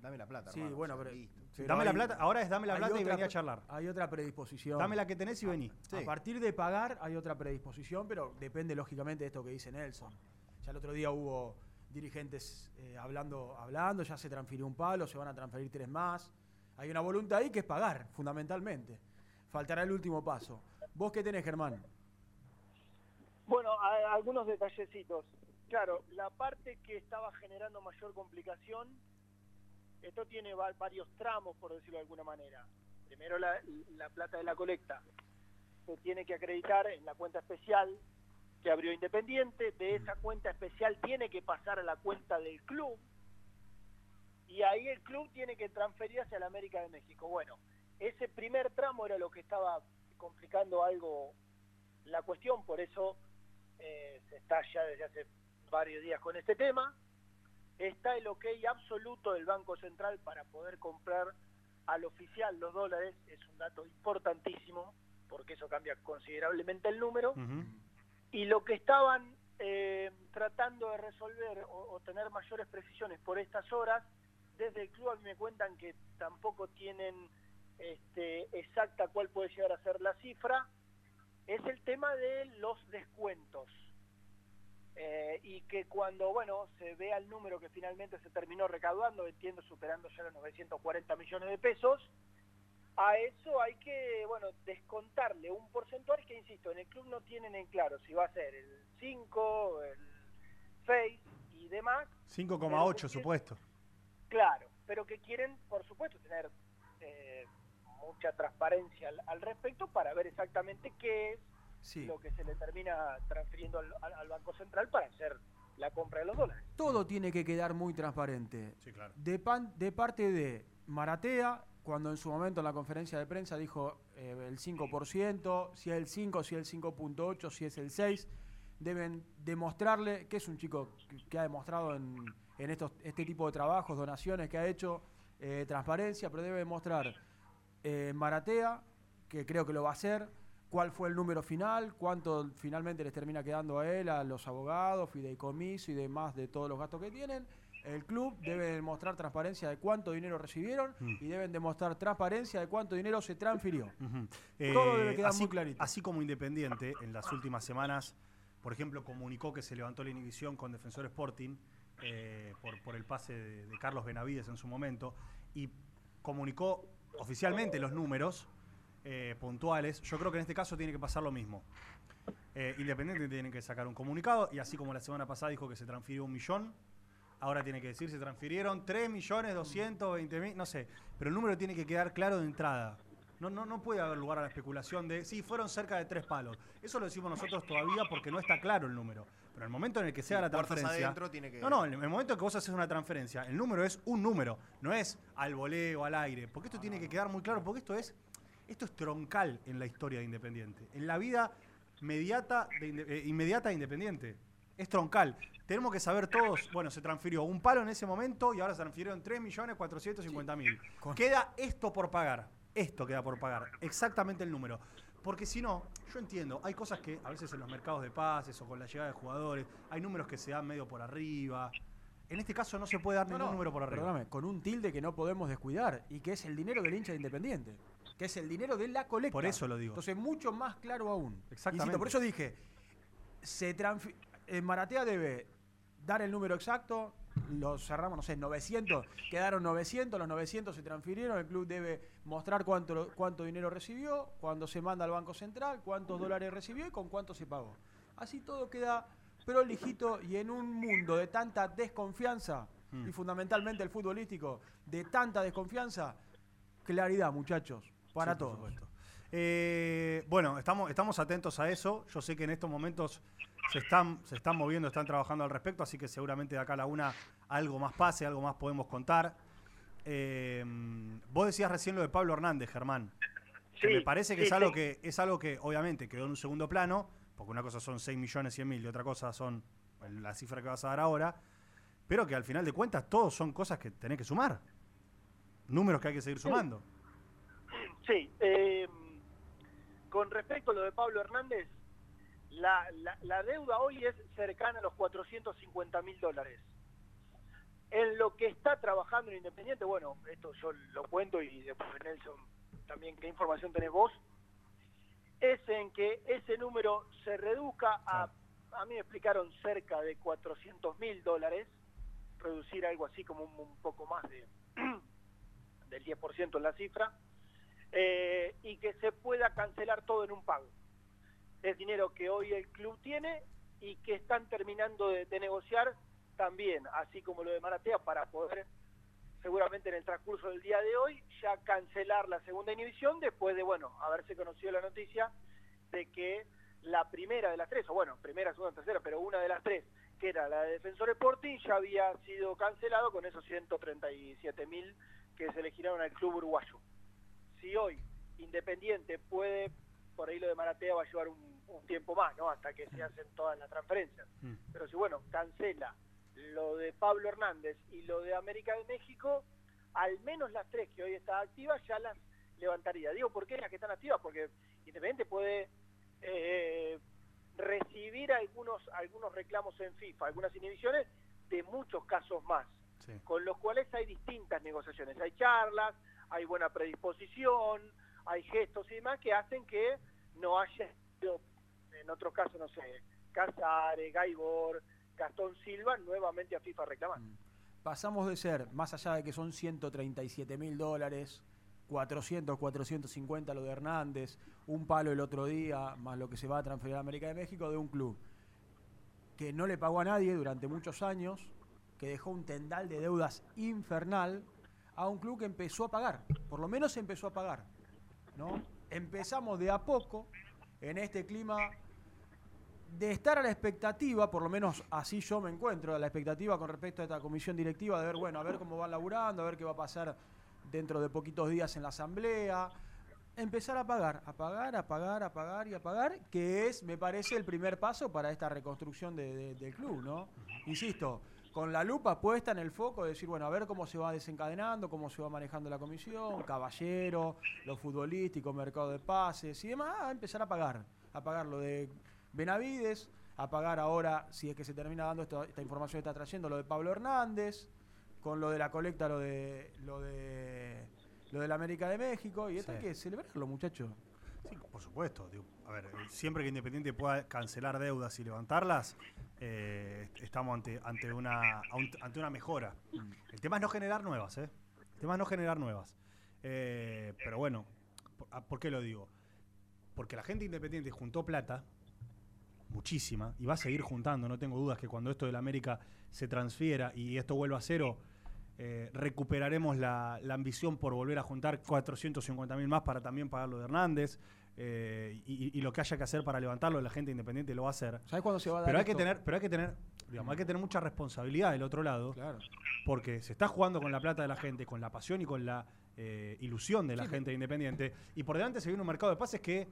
Dame la plata, Sí, hermano, bueno, pero. listo. pero Dame la plata, ahora es dame la plata y otra vení a charlar. Hay otra predisposición. Dame la que tenés y vení. A partir de pagar hay otra predisposición, pero depende lógicamente de esto que dice Nelson. Ya el otro día hubo dirigentes eh, hablando, hablando, ya se transfirió un palo, se van a transferir tres más. Hay una voluntad ahí que es pagar, fundamentalmente. Faltará el último paso. ¿Vos qué tenés, Germán? Bueno, algunos detallecitos. Claro, la parte que estaba generando mayor complicación, esto tiene va- varios tramos, por decirlo de alguna manera. Primero la plata de la colecta. Se tiene que acreditar en la cuenta especial que abrió Independiente. De esa cuenta especial tiene que pasar a la cuenta del club. Y ahí el club tiene que transferir hacia la América de México. Bueno, ese primer tramo era lo que estaba complicando algo la cuestión, por eso eh, se está ya desde hace varios días con este tema. Está el ok absoluto del Banco Central para poder comprar al oficial los dólares, es un dato importantísimo, porque eso cambia considerablemente el número. Y lo que estaban eh, tratando de resolver o, tener mayores precisiones por estas horas, desde el club a mí me cuentan que tampoco tienen este, exacta cuál puede llegar a ser la cifra, es el tema de los descuentos. Eh, y que cuando, bueno, se vea el número que finalmente se terminó recaudando, entiendo superando ya los 940 millones de pesos, a eso hay que, bueno, descontarle un porcentaje que, insisto, en el club no tienen en claro si va a ser el 5, el 6 y demás. 5,8 supuesto. Claro, pero que quieren, por supuesto, tener eh, mucha transparencia al, al respecto para ver exactamente qué es Sí. lo que se le termina transfiriendo al, al- al Banco Central para hacer la compra de los dólares. Todo tiene que quedar muy transparente. Sí, claro. De, pan- de parte de Maratea, cuando en su momento en la conferencia de prensa dijo eh, el 5%, si es el 5, si es el 5.8, si es el 6, deben demostrarle que es un chico que, ha demostrado en, en estos, este tipo de trabajos, donaciones que ha hecho, eh, transparencia, pero debe demostrar eh, Maratea, que creo que lo va a hacer, cuál fue el número final, cuánto finalmente les termina quedando a él, a los abogados, fideicomiso y demás de todos los gastos que tienen. El club debe demostrar transparencia de cuánto dinero recibieron Mm. y deben demostrar transparencia de cuánto dinero se transfirió. Todo Eh, debe quedar así, muy clarito. Así como Independiente, en las últimas semanas, por ejemplo, comunicó que se levantó la inhibición con Defensor Sporting eh, por, por el pase de, de Carlos Benavides en su momento y comunicó oficialmente los números eh, puntuales. Yo creo que en este caso tiene que pasar lo mismo. Eh, Independiente tiene que sacar un comunicado y así como la semana pasada dijo que se transfirió un millón, ahora tiene que decir se transfirieron 3 millones 220 mil, no sé, pero el número tiene que quedar claro de entrada. No, no, no puede haber lugar a la especulación de, sí, fueron cerca de tres palos. Eso lo decimos nosotros todavía porque no está claro el número. Pero en el momento en el que sea la transferencia... adentro tiene que- No, no, en el momento en que vos haces una transferencia, el número es un número, no es al voleo, al aire. Porque esto tiene que quedar muy claro, porque esto es, esto es troncal en la historia de Independiente. En la vida mediata de Inde- eh, inmediata de Independiente. Es troncal. Tenemos que saber todos, bueno, se transfirió un palo en ese momento y ahora se transfirieron 3.450.000. Queda esto por pagar. Esto queda por pagar. Exactamente el número. Porque si no, yo entiendo, hay cosas que a veces en los mercados de pases o con la llegada de jugadores, hay números que se dan medio por arriba. En este caso no se puede dar No, ningún no, número por arriba. Perdóname, con un tilde que no podemos descuidar y que es el dinero del hincha de Independiente, que es el dinero de la colecta. Por eso lo digo. Entonces, mucho más claro aún. Exactamente. Insisto, por eso dije, se transfi- eh, Maratea debe dar el número exacto, lo cerramos, no sé, 900, quedaron 900, los 900 se transfirieron, el club debe mostrar cuánto, cuánto dinero recibió, cuando se manda al Banco Central, cuántos dólares recibió y con cuánto se pagó. Así todo queda prolijito y en un mundo de tanta desconfianza, Mm. y fundamentalmente el futbolístico, de tanta desconfianza, claridad, muchachos, para Sí, todos. Eh, bueno, estamos, estamos atentos a eso. Yo sé que en estos momentos se están, se están moviendo, están trabajando al respecto, así que seguramente de acá a la una algo más pase, algo más podemos contar. Eh, vos decías recién lo de Pablo Hernández, Germán. que me parece que sí, es algo sí. que es algo que obviamente quedó en un segundo plano, porque una cosa son 6 millones 100 mil y otra cosa son la cifra que vas a dar ahora, pero que al final de cuentas todos son cosas que tenés que sumar. Números que hay que seguir sumando. Sí, eh, con respecto a lo de Pablo Hernández, la, la- la deuda hoy es cercana a los 450 mil dólares. En lo que está trabajando el Independiente, bueno, esto yo lo cuento y después Nelson también, ¿qué información tenés vos? Es en que ese número se reduzca a, a mí me explicaron cerca de 400 mil dólares, reducir algo así como un, un poco más de *clears throat* del 10% en la cifra, eh, y que se pueda cancelar todo en un pago. Es dinero que hoy el club tiene y que están terminando de, de negociar también, así como lo de Maratea, para poder seguramente en el transcurso del día de hoy ya cancelar la segunda inhibición después de, bueno, haberse conocido la noticia de que la primera de las tres, o bueno, primera, segunda, tercera, pero una de las tres, que era la de Defensor Sporting, ya había sido cancelado con esos 137 mil que se le giraron al club uruguayo. Si hoy Independiente puede, por ahí lo de Maratea va a llevar un, un tiempo más, ¿no? Hasta que se hacen todas las transferencias. Pero si, bueno, cancela lo de Pablo Hernández y lo de América de México, al menos las tres que hoy están activas ya las levantaría. Digo, ¿por qué las que están activas? Porque Independiente puede eh, recibir algunos, algunos reclamos en FIFA, algunas inhibiciones de muchos casos más, con los cuales hay distintas negociaciones. Hay charlas, hay buena predisposición, hay gestos y demás que hacen que no haya, en otros casos, no sé, Casares, Gaibor, Gastón Silva, nuevamente a FIFA a reclamar. Pasamos de ser, más allá de que son 137 mil dólares, 400, 450 lo de Hernández, un palo el otro día, más lo que se va a transferir a América de México, de un club que no le pagó a nadie durante muchos años, que dejó un tendal de deudas infernal, a un club que empezó a pagar, por lo menos empezó a pagar. ¿no? Empezamos de a poco en este clima de estar a la expectativa, por lo menos así yo me encuentro, a la expectativa con respecto a esta comisión directiva, de ver, bueno, a ver cómo van laburando, a ver qué va a pasar dentro de poquitos días en la asamblea. Empezar a pagar, a pagar, a pagar, a pagar y a pagar, que es, me parece, el primer paso para esta reconstrucción de- de- del club, ¿no? Insisto, con la lupa puesta en el foco, de decir, bueno, a ver cómo se va desencadenando, cómo se va manejando la comisión, caballero, lo futbolístico, mercado de pases y demás, a empezar a pagar, a pagar lo de Benavides, a pagar ahora, si es que se termina dando esto- esta información que está trayendo, lo de Pablo Hernández, con lo de la colecta, lo de lo de lo de la América de México, y esto Sí. hay que celebrarlo, muchachos. Sí, por supuesto. a ver, siempre que Independiente pueda cancelar deudas y levantarlas, eh, est- estamos ante, ante, una, ante una mejora. El tema es no generar nuevas, ¿eh? El tema es no generar nuevas. Eh, pero bueno, ¿por, ah, ¿por qué lo digo? Porque la gente independiente juntó plata, muchísima, y va a seguir juntando. No tengo dudas que cuando esto de la América se transfiera y esto vuelva a cero, eh, recuperaremos la, la ambición por volver a juntar 450 mil más para también pagar lo de Hernández. eh, y, y lo que haya que hacer para levantarlo, la gente independiente lo va a hacer. ¿Sabes cuándo se va a dar Pero hay que tener, pero hay que tener, digamos, hay que tener mucha responsabilidad del otro lado. Claro. Porque se está jugando con la plata de la gente, con la pasión y con la eh, ilusión de la Sí, gente independiente. Y por delante se viene un mercado de pases que.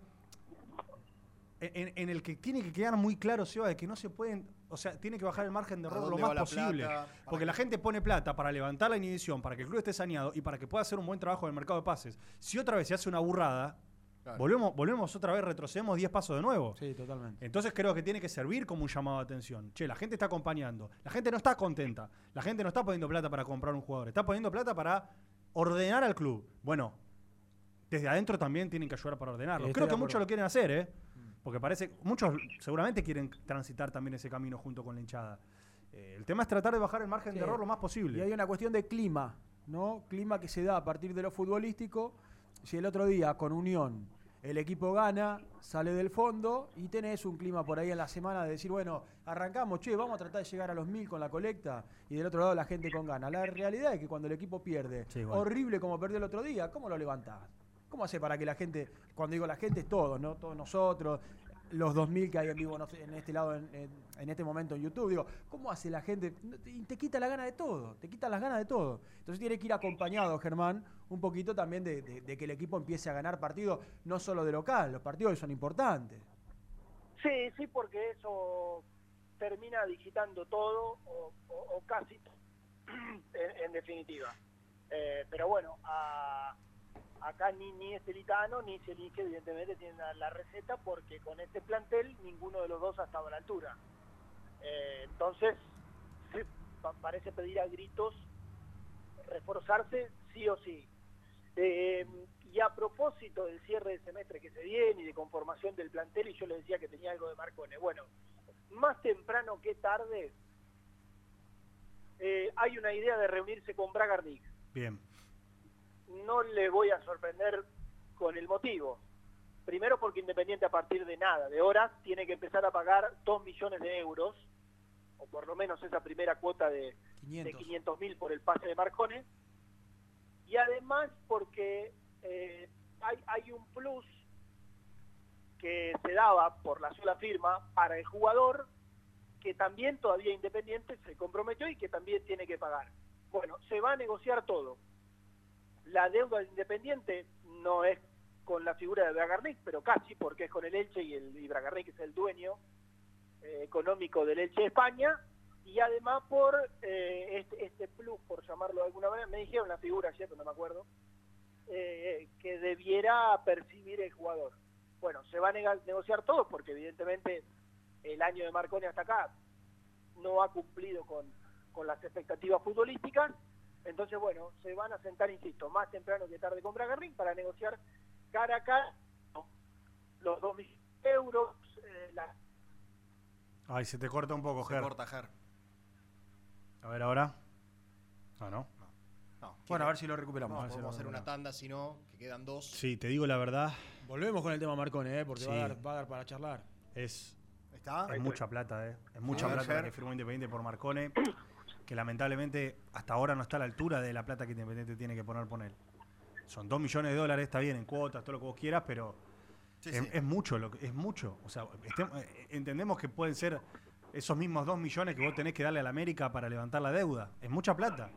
En, en el que tiene que quedar muy claro, Seba, de que no se pueden. O sea, tiene que bajar el margen de ¿A error lo más posible. plata? Porque la gente pone plata para levantar la inhibición, para que el club esté saneado y para que pueda hacer un buen trabajo en el mercado de pases. Si otra vez se hace una burrada, Claro. volvemos, volvemos otra vez, retrocedemos 10 pasos de nuevo. Sí, totalmente. Entonces creo que tiene que servir como un llamado de atención. Che, la gente está acompañando. La gente no está contenta. La gente no está poniendo plata para comprar un jugador. Está poniendo plata para ordenar al club. Bueno, desde adentro también tienen que ayudar para ordenarlo. Creo que muchos lo quieren hacer, ¿eh? Porque parece. Muchos seguramente quieren transitar también ese camino junto con la hinchada. Eh, el tema es tratar de bajar el margen Sí. de error lo más posible. Y hay una cuestión de clima, ¿no? Clima que se da a partir de lo futbolístico. Si el otro día con Unión el equipo gana, sale del fondo y tenés un clima por ahí en la semana de decir, bueno, arrancamos, che, vamos a tratar de llegar a los mil con la colecta y del otro lado la gente con gana. La realidad es que cuando el equipo pierde, Sí, horrible como perdió el otro día, ¿cómo lo levantás? ¿Cómo hace para que la gente, cuando digo la gente es todos, ¿no? Todos nosotros, los 2000 que hay en vivo en este lado, en, este momento en YouTube, digo, ¿cómo hace la gente? Te quita la gana de todo, te quita las ganas de todo. Entonces tiene que ir acompañado, Germán, un poquito también de, que el equipo empiece a ganar partidos, no solo de local, los partidos son importantes. Sí, sí, porque eso termina digitando todo o, casi *clears throat* en, en definitiva. Eh, pero bueno, a- acá ni, ni Estelitano ni Celige evidentemente tienen la, receta porque con este plantel ninguno de los dos ha estado a la altura. Eh, entonces, sí, pa- parece pedir a gritos reforzarse sí o sí. Eh, y a propósito del cierre del semestre que se viene y de conformación del plantel, y yo le decía que tenía algo de Marcone, bueno, más temprano que tarde eh, hay una idea de reunirse con Bragarnik. Bien. No le voy a sorprender con el motivo. Primero porque Independiente a partir de nada, de horas, tiene que empezar a pagar 2 millones de euros, o por lo menos esa primera cuota de, de 500 mil por el pase de Marcone. Y además porque eh, hay, hay un plus que se daba por la sola firma para el jugador que también todavía Independiente se comprometió y que también tiene que pagar. Bueno, se va a negociar todo. La deuda de Independiente no es con la figura de Bragarnik, pero casi, porque es con el Elche y, el, y Bragarnik es el dueño eh, económico del Elche de España, y además por eh, este, este plus, por llamarlo de alguna manera, me dijeron la figura ayer, no me acuerdo, eh, que debiera percibir el jugador. Bueno, se va a negociar todo porque evidentemente el año de Marconi hasta acá no ha cumplido con, con las expectativas futbolísticas, entonces bueno, se van a sentar, insisto, más temprano que tarde con Bragarnik para negociar cara a cara los 2 millones de euros, eh, la Ay, se te corta un poco, Se Ger. corta, Ger. A ver ahora. Ah, no. No, Bueno, a ver si lo recuperamos. No, a ver si podemos lo hacer una tanda, si no, que quedan dos. Sí, te digo la verdad. Volvemos con el tema Marcone, ¿eh? porque Sí. va, a dar, va a dar para charlar. Es, ¿Está? es mucha plata, ¿eh? Es mucha plata que firmó Independiente por Marcone, que lamentablemente hasta ahora no está a la altura de la plata que Independiente tiene que poner por él. Son 2 millones de dólares, está bien, en cuotas, todo lo que vos quieras, pero Sí, es, sí. es mucho, lo que- es mucho. O sea, eh, entendemos que pueden ser esos mismos 2 millones que vos tenés que darle a la América para levantar la deuda. Es mucha plata.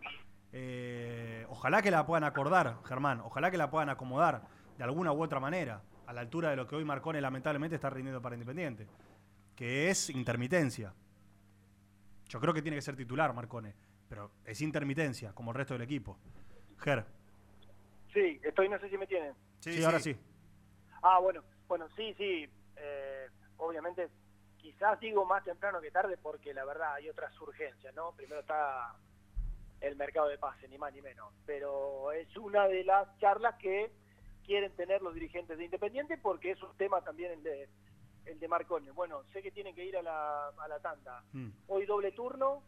Eh, ojalá que la puedan acordar, Germán. Ojalá que la puedan acomodar de alguna u otra manera a la altura de lo que hoy Marcone lamentablemente está rindiendo para Independiente, que es intermitencia. Yo creo que tiene que ser titular Marcone, pero es intermitencia, como el resto del equipo. Ger, Sí, estoy, no sé si me tienen. sí, ahora sí. Ah, bueno, bueno, sí, sí. eh, obviamente, quizás digo más temprano que tarde porque la verdad hay otras urgencias, ¿no? Primero está el mercado de pase, ni más ni menos. Pero es una de las charlas que quieren tener los dirigentes de Independiente porque es un tema también el de, el de Marconi. Bueno, sé que tienen que ir a la, a la tanda. Mm. Hoy doble turno,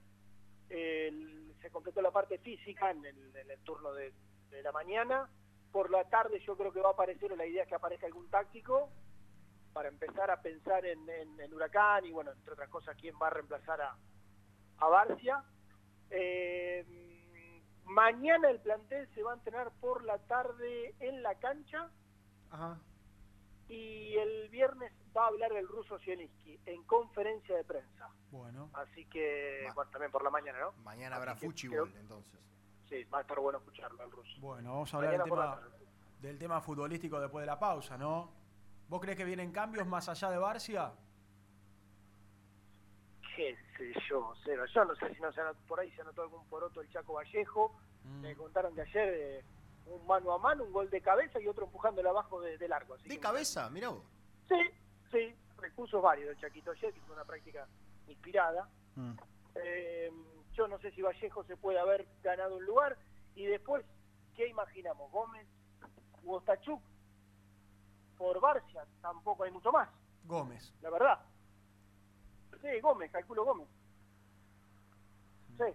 el- se completó la parte física en el, en el turno de, de la mañana. Por la tarde yo creo que va a aparecer, o la idea es que aparezca algún táctico para empezar a pensar en, en- en Huracán y bueno, entre otras cosas, quién va a reemplazar a, a Barcia. Eh, mañana el plantel se va a entrenar por la tarde en la cancha y el viernes va a hablar el ruso Zielinski en conferencia de prensa. Bueno. Así que, bueno, también por la mañana, ¿no? Mañana Así habrá fuchibol, entonces. Sí, va a estar bueno escucharlo al ruso. Bueno, vamos a hablar del tema, del tema futbolístico después de la pausa, ¿no? ¿Vos crees que vienen cambios más allá de Barcia? qué sé yo, cero. Yo no sé si no se anotó- por ahí se anotó algún poroto el Chaco Vallejo. Mm. Me contaron que ayer eh, un mano a mano, un gol de cabeza y otro empujándole abajo de, de largo. Así ¿De que- cabeza? Mirá vos. Sí, sí, recursos varios del Chaquito ayer, que fue una práctica inspirada. Mm. Eh, yo no sé si Vallejo se puede haber ganado un lugar. Y después, ¿qué imaginamos? Gómez, Ostachuk, por Barcia, tampoco hay mucho más, Gómez. la verdad. Sí, Gómez, calculo Gómez. Sí.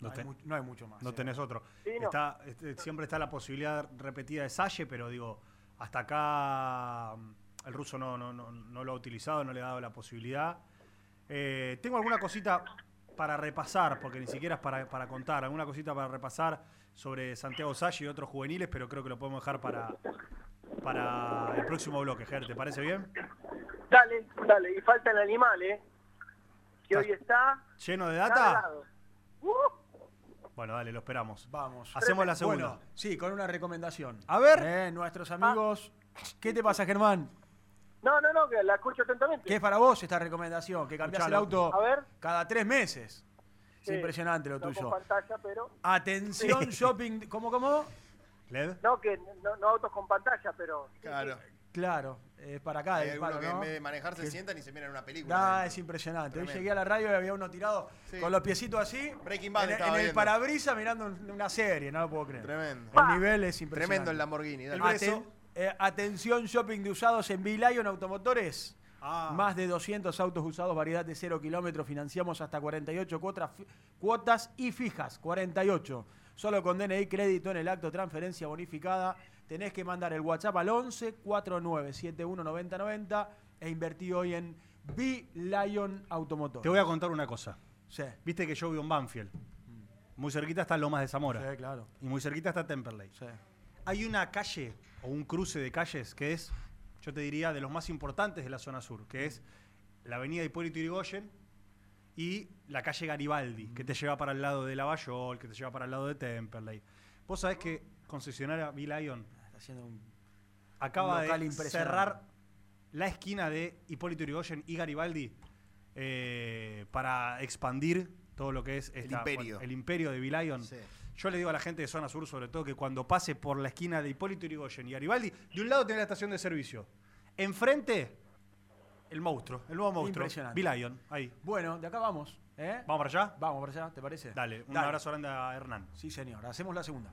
No, hay, no mucho más. no ¿eh? tenés otro. Sí, no. Está, este, siempre está la posibilidad repetida de Salle, pero digo, Hasta acá mm, el ruso no, no, no, no lo ha utilizado, no le ha dado la posibilidad. Eh, tengo alguna cosita para repasar, porque ni siquiera es para, para contar, alguna cosita para repasar sobre Santiago Salle y otros juveniles, pero creo que lo podemos dejar para, para el próximo bloque, Ger, ¿te parece bien? Dale, dale. Y falta el animal, ¿eh? Que hoy está... ¿Lleno de data? Bueno, dale, lo esperamos. Vamos. Hacemos la segunda. Bueno, sí, con una recomendación. A ver. Eh, nuestros amigos. ¿Qué te pasa, Germán? No, no, no, que la escucho atentamente. ¿Qué es para vos esta recomendación? Que cambias el auto A ver. cada tres meses. Es impresionante lo no tuyo. con pantalla, pero... Atención, Sí. shopping. ¿Cómo, cómo? ¿LED? No, que no, no autos con pantalla, pero... Claro. Claro, es para acá. Hay el algunos que ¿no? en vez de manejar se Que- sientan y se miran una película. Adentro. es impresionante. Hoy llegué a la radio y había uno tirado Sí. con los piecitos así. Breaking Bad en, estaba en el parabrisas mirando un- una serie, no lo puedo creer. Tremendo. El nivel es impresionante. Tremendo el Lamborghini. dale. Aten- eh, atención, shopping de usados en Lion Automotores. Ah. Más de 200 autos usados, variedad de 0 kilómetros. Financiamos hasta 48 cuotas, cuotas y fijas. 48. Solo con DNI crédito en el acto transferencia bonificada. Tenés que mandar el WhatsApp al 11 49 71 90 90 e invertí hoy en B-Lion Automotores. Te voy a contar una cosa. Sí. Viste que yo vivo en Banfield. Muy cerquita está Lomas de Zamora. Sí, claro. Y muy cerquita está Temperley. Sí. Hay una calle o un cruce de calles que es, yo te diría, de los más importantes de la zona sur, que es la avenida Hipólito Yrigoyen y la calle Garibaldi, que te lleva para el lado de Lavallol, que te lleva para el lado de Temperley. Vos sabés que concesionaria V-Lion Está haciendo un. acaba Un local de cerrar la esquina de Hipólito Yrigoyen y Garibaldi eh, para expandir todo lo que es esta- imperio. bueno, el imperio de V-Lion. Sí. Yo le digo a la gente de zona sur, sobre todo, que cuando pase por la esquina de Hipólito Yrigoyen y Garibaldi, de un lado tiene la estación de servicio. Enfrente, el monstruo, el nuevo monstruo. Impresionante. V-Lion, ahí. Bueno, de acá vamos. ¿eh? ¿Vamos para allá? Vamos para allá, ¿te parece? Dale, un Dale. abrazo grande a Hernán. Sí, señor. Hacemos la segunda.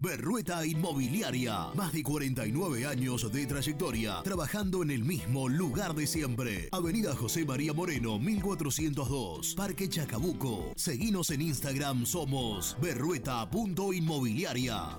Berrueta Inmobiliaria, más de 49 años de trayectoria, trabajando en el mismo lugar de siempre. Avenida José María Moreno, 1402, Parque Chacabuco. Seguinos en Instagram, somos berrueta.inmobiliaria.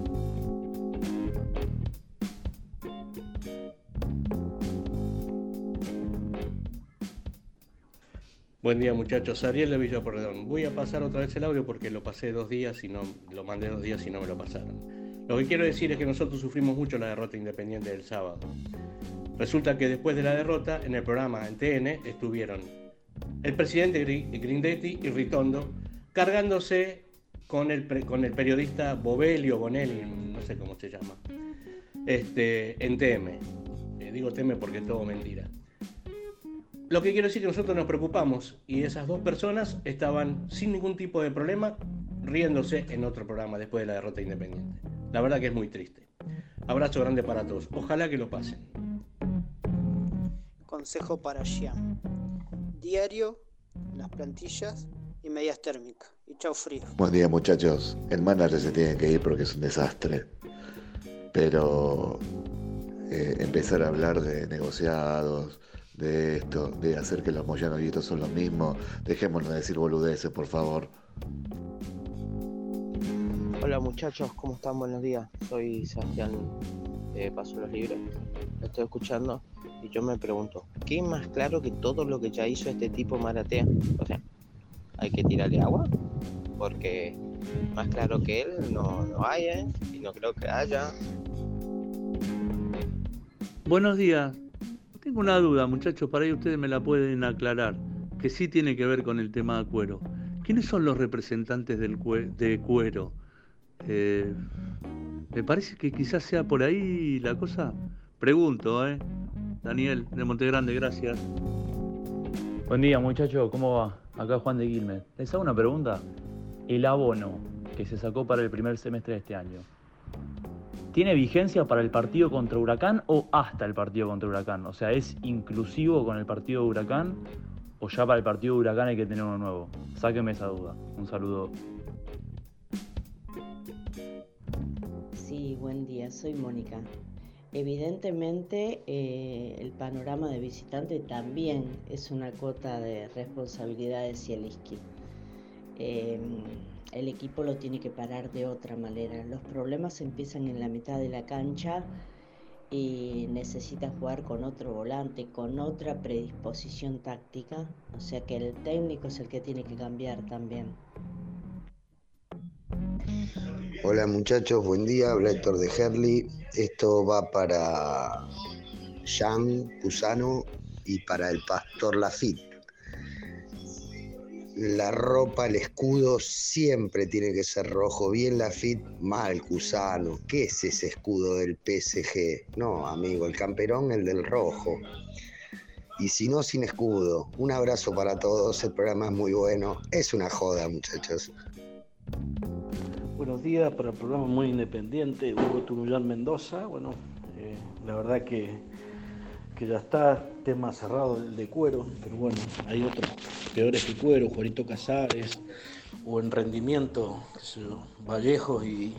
Buen día muchachos, Ariel de Villa Porredón. Voy a pasar otra vez el audio porque lo pasé dos días y no lo mandé dos días y no me lo pasaron. Lo que quiero decir es que nosotros sufrimos mucho la derrota independiente del sábado. Resulta que después de la derrota, en el programa en TN estuvieron el presidente Gri- Grindetti y Ritondo cargándose con el, con el periodista Bovelli o Bonelli, no sé cómo se llama, este, en TM. Eh, digo TM porque es todo mentira. Lo que quiero decir es que nosotros nos preocupamos y esas dos personas estaban sin ningún tipo de problema riéndose en otro programa después de la derrota independiente. La verdad que es muy triste. Abrazo grande para todos. Ojalá que lo pasen. Consejo para Xiam. Diario, las plantillas y medias térmicas. Y chau frío. Buen día muchachos. El manager se tiene que ir porque es un desastre. Pero eh, empezar a hablar de negociados, de esto, de hacer que los Moyano y estos son los mismos. Dejémonos de decir boludeces, por favor. Hola muchachos, ¿cómo están? Buenos días. Soy Sebastián de Paso Los Libres. Lo estoy escuchando y yo me pregunto, ¿qué es más claro que todo lo que ya hizo este tipo Maratea? O sea, ¿hay que tirarle agua? Porque más claro que él no, no hay, ¿eh? Y no creo que haya. Buenos días. Tengo una duda, muchachos, para ahí ustedes me la pueden aclarar, que sí tiene que ver con el tema de cuero. ¿Quiénes son los representantes del de cuero? Eh, me parece que quizás sea por ahí la cosa. Pregunto, ¿eh? Daniel, de Montegrande, gracias. Buen día muchachos, ¿cómo va? Acá Juan de Quilmes. Les hago una pregunta. El abono que se sacó para el primer semestre de este año, ¿tiene vigencia para el partido contra Huracán o hasta el partido contra Huracán? O sea, ¿es inclusivo con el partido de Huracán o ya para el partido de Huracán hay que tener uno nuevo? Sáquenme esa duda. Un saludo. Sí, buen día, soy Mónica. Evidentemente, eh, el panorama de visitante también es una cuota de responsabilidad de Zielinski. Eh, el equipo lo tiene que parar de otra manera. Los problemas empiezan en la mitad de la cancha y necesita jugar con otro volante, con otra predisposición táctica. O sea que el técnico es el que tiene que cambiar también. Hola muchachos, buen día, habla Héctor de Herley. Esto va para Jean Cusano y para el pastor Lafitte. La ropa, el escudo siempre tiene que ser rojo. Bien Lafitte, mal Cusano. ¿Qué es ese escudo del PSG? No, amigo, el camperón, el del rojo. Y si no, sin escudo. Un abrazo para todos, el programa es muy bueno. Es una joda, muchachos. Buenos días para el programa muy independiente, Hugo Turullán Mendoza. Bueno, eh, la verdad que, que ya está, tema cerrado del de cuero, pero bueno, hay otros peores que cuero, Juanito Casares, o en rendimiento, qué sé yo, Vallejo y,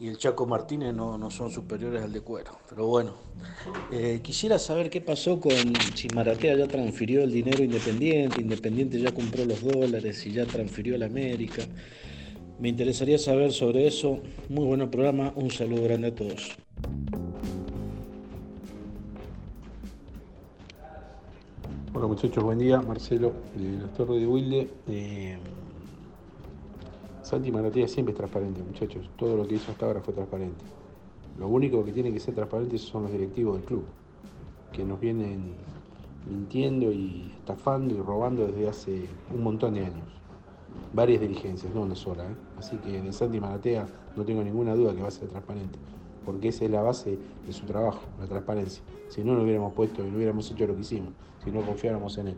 y el Chaco Martínez no, no son superiores al de cuero. Pero bueno, eh, quisiera saber qué pasó con si Maratea ya transfirió el dinero Independiente, Independiente ya compró los dólares y ya transfirió a la América. Me interesaría saber sobre eso. Muy buen programa. Un saludo grande a todos. Hola muchachos, buen día. Marcelo, de las Torres de Wilde. Eh, Santi Maratea siempre es transparente, muchachos. Todo lo que hizo hasta ahora fue transparente. Lo único que tiene que ser transparentes son los directivos del club, que nos vienen mintiendo y estafando y robando desde hace un montón de años. Varias dirigencias, no una sola. ¿eh? Así que de Santi Maratea no tengo ninguna duda que va a ser transparente, porque esa es la base de su trabajo, la transparencia. Si no, lo hubiéramos puesto y no hubiéramos hecho lo que hicimos, no confiáramos en él.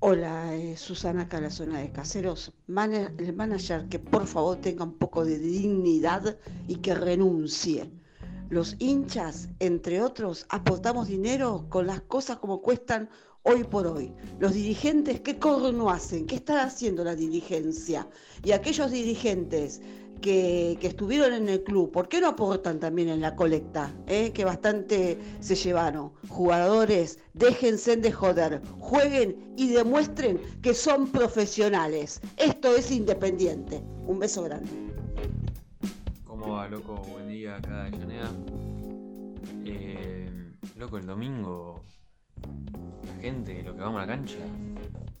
Hola, eh, Susana acá en la zona de Caseros. El manager que por favor tenga un poco de dignidad y que renuncie. Los hinchas, entre otros, aportamos dinero con las cosas como cuestan hoy por hoy. Los dirigentes, ¿qué corno hacen? ¿Qué está haciendo la dirigencia? Y aquellos dirigentes que, que estuvieron en el club, ¿por qué no aportan también en la colecta? eh? Que bastante se llevaron. Jugadores, déjense de joder, jueguen y demuestren que son profesionales. Esto es independiente. Un beso grande. ¿Cómo va, loco? Buen día acá Llaneda. Eh, loco, el domingo, la gente, lo que vamos a la cancha,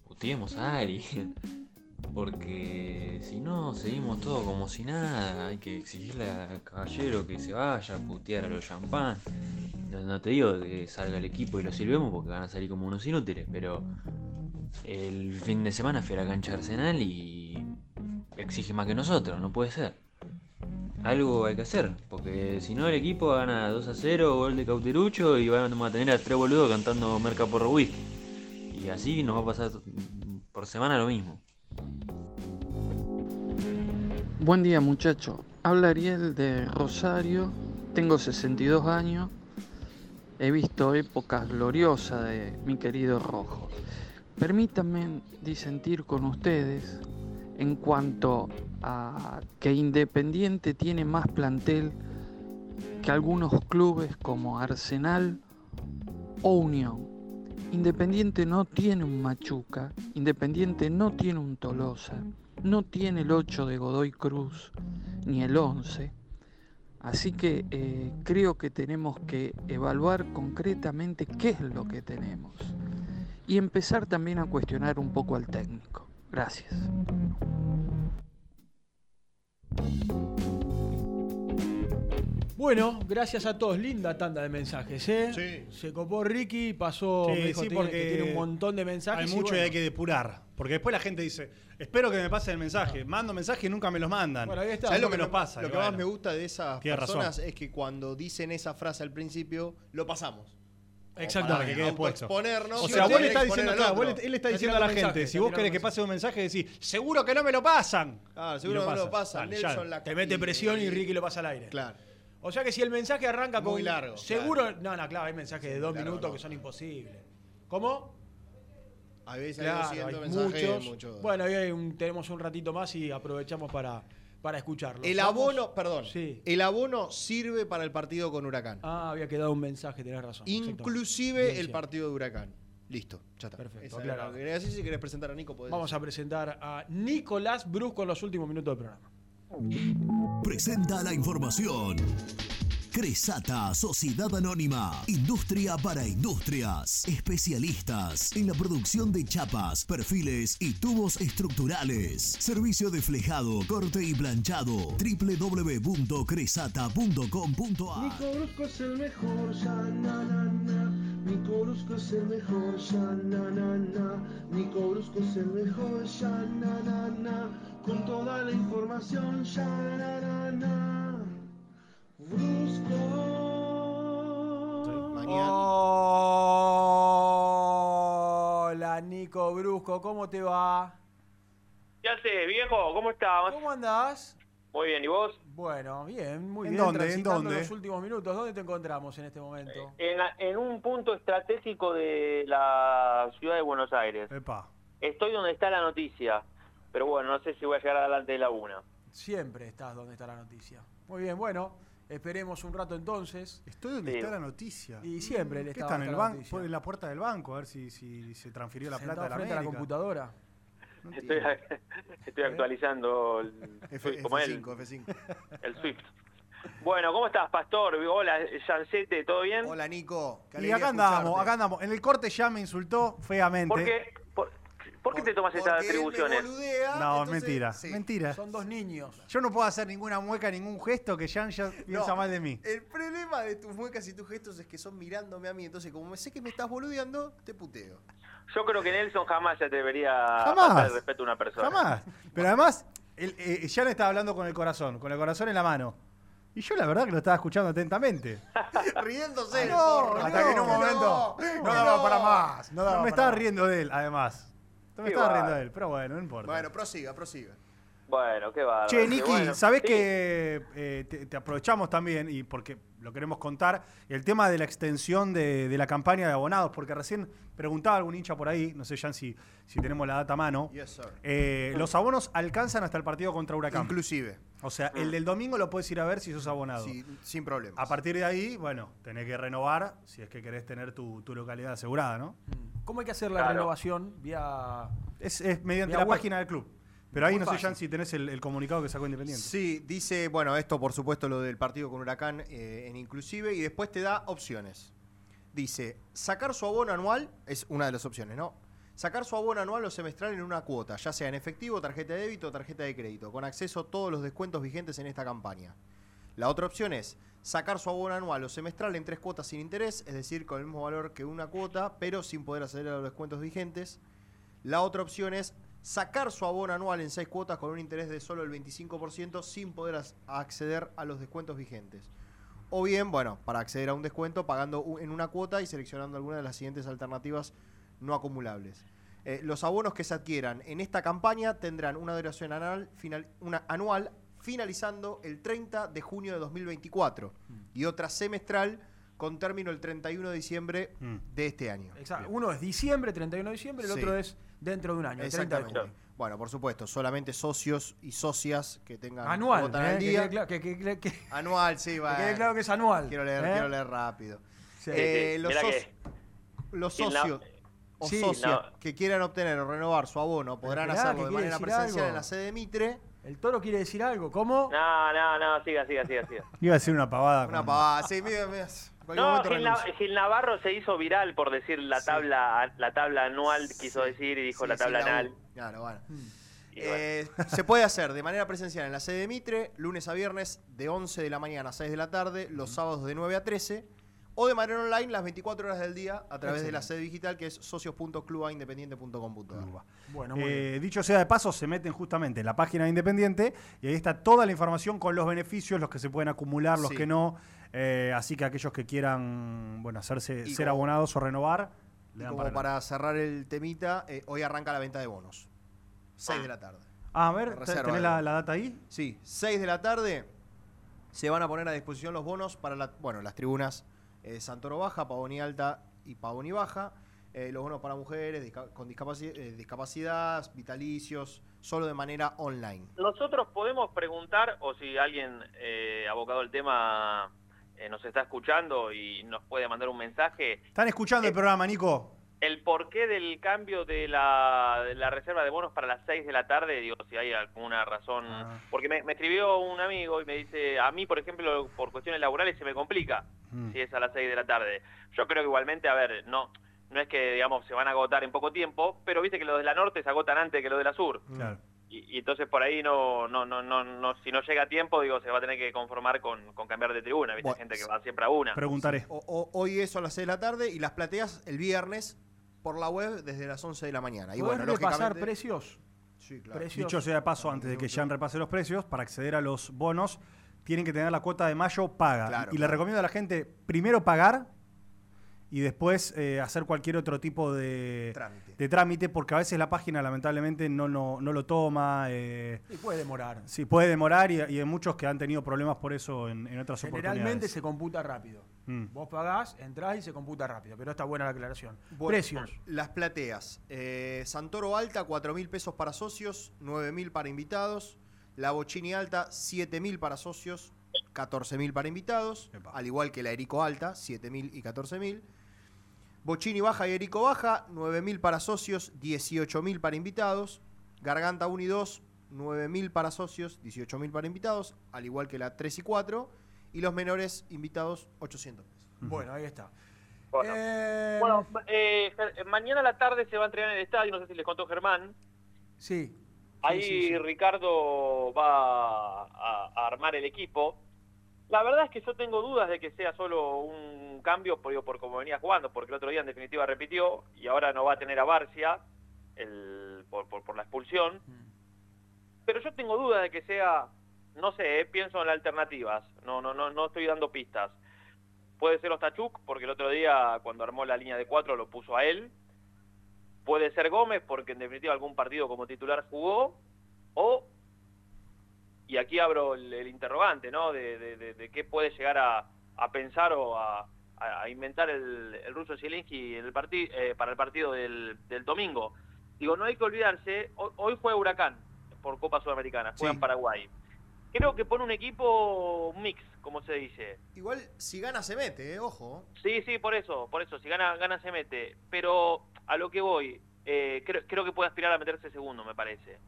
puteemos a alguien. *laughs* Porque si no, seguimos todo como si nada. Hay que exigirle al caballero que se vaya, putear a los champán. No, te digo que salga el equipo y lo silbemos porque van a salir como unos inútiles, pero el fin de semana fui a la cancha Arsenal y exige más que nosotros, no puede ser. Algo hay que hacer, porque si no el equipo gana 2 a 0, gol de Cauterucho y van a tener a tres boludos cantando Merca por Whisky. Y así nos va a pasar por semana lo mismo. Buen día muchacho, habla Ariel de Rosario, tengo 62 años, he visto épocas gloriosas de mi querido Rojo. Permítanme disentir con ustedes en cuanto a que Independiente tiene más plantel que algunos clubes como Arsenal o Unión. Independiente no tiene un Machuca, Independiente no tiene un Tolosa, no tiene el 8 de Godoy Cruz, ni el 11. Así que eh, creo que tenemos que evaluar concretamente qué es lo que tenemos y empezar también a cuestionar un poco al técnico. Gracias. Bueno, gracias a todos. Linda tanda de mensajes, ¿eh? Se copó Ricky, pasó, Sí, dijo sí, tiene- porque que tiene un montón de mensajes. Hay mucho y bueno. hay que depurar. Porque después la gente dice, espero que me pasen el mensaje. Mando mensaje y nunca me los mandan. Bueno, ahí está. ¿Sabes lo Lo que que nos pasa? Lo que más me gusta de esas Tienes razón. personas es que cuando dicen esa frase al principio, lo pasamos. Exactamente, que quede puesto. Exponernos. O sea, vos le estás diciendo, claro, vos le- él le está diciendo a la gente, si vos querés que pase un mensaje, decís, seguro que no me lo pasan. Claro, seguro lo que no lo pasas. pasan. Dale, Nelson ya. la- Te mete presión y Ricky lo pasa al aire. Claro. O sea que si el mensaje arranca con. Muy largo, Seguro. No, no, claro, hay mensajes de dos minutos que son imposibles. ¿Cómo? A veces hay Claro, 200 hay mensajes, muchos. muchos. Bueno, hoy un- tenemos un ratito más y aprovechamos para, para escucharlo. El Vamos- abono, perdón, Sí. el abono sirve para el partido con Huracán. Ah, había quedado un mensaje, tenés razón. Inclusive el partido de Huracán. Listo, ya está. Perfecto, quería decir. Si querés presentar a Nico, podés Vamos a presentar a Nicolás Brusco en los últimos minutos del programa. Presenta la información. Cresata, Sociedad Anónima, Industria para Industrias, especialistas en la producción de chapas, perfiles y tubos estructurales. Servicio de flejado, corte y planchado. www.cresata.com.ar Brusco es el mejor, ya. Con toda la información, ya. Hola, Nico Brusco, ¿cómo te va? ¿Qué haces, viejo? ¿Cómo estás? ¿Cómo andás? Muy bien, ¿y vos? Bueno, bien, muy ¿En bien. dónde? ¿En dónde? los últimos minutos. ¿Dónde te encontramos en este momento? En, la- en un punto estratégico de la ciudad de Buenos Aires. Epa. Estoy donde está la noticia, pero bueno, no sé si voy a llegar adelante de la una. Siempre estás donde está la noticia. Muy bien, bueno, esperemos un rato entonces. Estoy donde está la noticia. Y siempre el ¿Qué estado está en está el la banco? En la puerta del banco, a ver si, si se transfirió la Sentado plata de la frente a la computadora. Estoy, *laughs* estoy actualizando el, *laughs* F- ¿cómo es? F5, F5. el Swift. Bueno, ¿cómo estás, Pastor? Hola, Jancete, ¿todo bien? Hola, Nico. Y acá andamos, acá andamos. En el corte ya me insultó feamente. ¿Por qué, por, qué te tomas estas atribuciones? boludea, No, entonces- mentira, sí. mentira. Son dos niños. Yo no puedo hacer ninguna mueca, ningún gesto que Jan ya piensa No, mal de mí. El problema de tus muecas y tus gestos es que son mirándome a mí. Entonces, como sé que me estás boludeando, te puteo. Yo creo que Nelson jamás se atrevería Jamás. a el respeto a una persona. Jamás. Pero además, el, eh, Jan estaba hablando con el corazón, con el corazón en la mano. Y yo la verdad que lo estaba escuchando atentamente. *laughs* Riéndose. no, porro. hasta que en un momento no, no, daba no. para más. No, daba me para estaba más. riendo de él, además. Me Qué estaba va. riendo de él, pero bueno, no importa. Bueno, prosiga, prosiga. Bueno, qué bárbaro. Che, Niki, bueno. ¿sabés Sí. que eh, te, te aprovechamos también, y porque lo queremos contar, el tema de la extensión de, de la campaña de abonados? Porque recién preguntaba algún hincha por ahí, no sé, Jan, si, si tenemos la data a mano. Yes, sir. Eh, los abonos alcanzan hasta el partido contra Huracán. Inclusive. O sea, el del domingo lo puedes ir a ver si sos abonado. Sí, sin problema. A partir de ahí, bueno, tenés que renovar si es que querés tener tu, tu localidad asegurada, ¿no? ¿Cómo hay que hacer la Claro. renovación vía Es, es mediante Vía la web. página del club. Pero ahí Muy no sé. Jan, si tenés el, el comunicado que sacó Independiente. Sí, dice, bueno, esto por supuesto lo del partido con Huracán eh, en inclusive y después te da opciones. Dice, sacar su abono anual, es una de las opciones, ¿no? Sacar su abono anual o semestral en una cuota, ya sea en efectivo, tarjeta de débito o tarjeta de crédito, con acceso a todos los descuentos vigentes en esta campaña. La otra opción es sacar su abono anual o semestral en tres cuotas sin interés, es decir, con el mismo valor que una cuota, pero sin poder acceder a los descuentos vigentes. La otra opción es sacar su abono anual en seis cuotas con un interés de solo el 25% sin poder acceder a los descuentos vigentes. O bien, bueno, para acceder a un descuento pagando en una cuota y seleccionando alguna de las siguientes alternativas no acumulables. Eh, los abonos que se adquieran en esta campaña tendrán una duración anual, final- una anual finalizando el 30 de junio de 2024 y otra semestral con término el 31 de diciembre de este año. Exacto. Uno es diciembre, 31 de diciembre, el Sí. otro es dentro de un año, el 30 de Exactamente. junio. Bueno, por supuesto, solamente socios y socias que tengan Anual, eh, al que día. que- que- que- Anual, sí, va. *laughs* Que quede claro que es anual. Quiero leer, ¿eh? quiero leer rápido. Sí. Eh, Sí, los, la- socios o Sí, socias no. que quieran obtener o renovar su abono podrán esperá, hacerlo de manera presencial algo. en la sede de Mitre. El toro quiere decir algo. ¿Cómo? No, no, no, siga, siga, siga, siga. *laughs* Iba a decir una pavada. Una con- pavada, sí, mira, mira. No, Gil, Navarro se hizo viral por decir la tabla la tabla anual, quiso decir, y dijo Sí, la tabla anal. Claro, bueno. Bueno. Eh, se puede hacer de manera presencial en la sede de Mitre, lunes a viernes de 11 de la mañana a 6 de la tarde, los sábados de 9 a 13, o de manera online las 24 horas del día a través de la sede digital que es socios.clubaindependiente.com.ar. Bueno, Eh, dicho sea de paso, se meten justamente en la página de Independiente y ahí está toda la información con los beneficios, los que se pueden acumular, los Sí. que no. Eh, así que aquellos que quieran bueno, hacerse Y ser como- abonados o renovar, le dan como para, para cerrar el temita, eh, hoy arranca la venta de bonos. 6 de la tarde. Ah, a ver, ¿tenés la, la data ahí? Sí, 6 de la tarde se van a poner a disposición los bonos para la- bueno, las tribunas eh, Santoro Baja, Pavoni Alta y Pavoni Baja. eh, los bonos para mujeres disca- con discapaci- eh, discapacidad, vitalicios, solo de manera online. Nosotros podemos preguntar, o si alguien abocado al tema nos está escuchando y nos puede mandar un mensaje, Están escuchando el programa, Nico. El porqué del cambio de la, de la reserva de bonos para las 6 de la tarde, digo, si hay alguna razón. Ah. Porque me, me escribió un amigo y me dice, a mí, por ejemplo, por cuestiones laborales se me complica Mm. si es a las 6 de la tarde. Yo creo que igualmente, a ver, no no es que, digamos, se van a agotar en poco tiempo, pero viste que los de la norte se agotan antes que los de la sur. Claro. Y, y entonces por ahí no, no, no, no, no, si no llega a tiempo, digo, se va a tener que conformar con, con cambiar de tribuna. Viste, Bueno, gente que va siempre a una. Preguntaré. O- o- hoy eso a las 6 de la tarde y las plateas el viernes por la web desde las 11 de la mañana. Y ¿Podés bueno, repasar precios? Sí, claro. Precios. Dicho sea de paso, antes de que Jean repase los precios, para acceder a los bonos, tienen que tener la cuota de mayo paga. Claro, y le recomiendo a la gente primero pagar y después eh, hacer cualquier otro tipo de Trámite. de trámite, porque a veces la página lamentablemente no, no, no lo toma. eh, Y puede demorar. sí, puede demorar y, y hay muchos que han tenido problemas por eso en, en otras Generalmente oportunidades. se computa rápido. Mm. Vos pagás, entrás y se computa rápido. Pero está buena la aclaración. Bueno, Precios. Las plateas. Eh, Santoro Alta, 4 mil pesos para socios, 9 mil para invitados. La Bochini Alta, 7 mil para socios, 14 mil para invitados. Al igual que la Erico Alta, 7 mil y 14 mil. Bochini Baja y Erico Baja, 9 mil para socios, 18 mil para invitados. Garganta 1 y 2, 9 mil para socios, 18 mil para invitados. Al igual que la 3 y 4. Y los menores invitados, 800 pesos. Bueno, ahí está. Bueno, Bueno, eh, Ger- mañana a la tarde se va a entrenar en el estadio, no sé si les contó Germán. Sí. Ahí sí, sí. Ricardo va a, a armar el equipo. La verdad es que yo tengo dudas de que sea solo un cambio por, digo, por cómo venía jugando, porque el otro día en definitiva repitió y ahora no va a tener a Barcia el, por, por, por la expulsión. Pero yo tengo dudas de que sea, no sé, eh, pienso en las alternativas, no, no, no, no estoy dando pistas. Puede ser Ostachuk, porque el otro día cuando armó la línea de cuatro lo puso a él. Puede ser Gómez, porque en definitiva algún partido como titular jugó. O, y aquí abro el, el interrogante, ¿no? De, de- de- de qué puede llegar a, a pensar o a, inventar el, el ruso el parti- eh, para el partido del, del domingo. Digo, no hay que olvidarse, hoy, hoy juega Huracán por Copa Sudamericana, juega en Paraguay. Creo que pone un equipo mix, como se dice. Igual, si gana se mete, eh, ojo. Sí, sí, por eso, por eso, si gana, gana se mete. Pero a lo que voy, eh, creo, creo que puede aspirar a meterse segundo, me parece.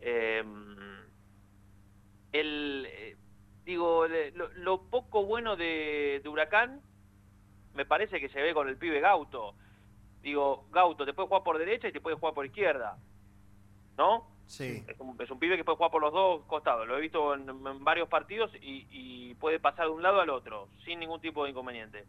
Eh, el, eh, digo, lo, lo poco bueno de, de Huracán me parece que se ve con el pibe Gauto. Digo, Gauto te puede jugar por derecha y te puede jugar por izquierda. ¿No? Sí. Es un, es un pibe que puede jugar por los dos costados. Lo he visto en, en varios partidos y, y puede pasar de un lado al otro sin ningún tipo de inconveniente.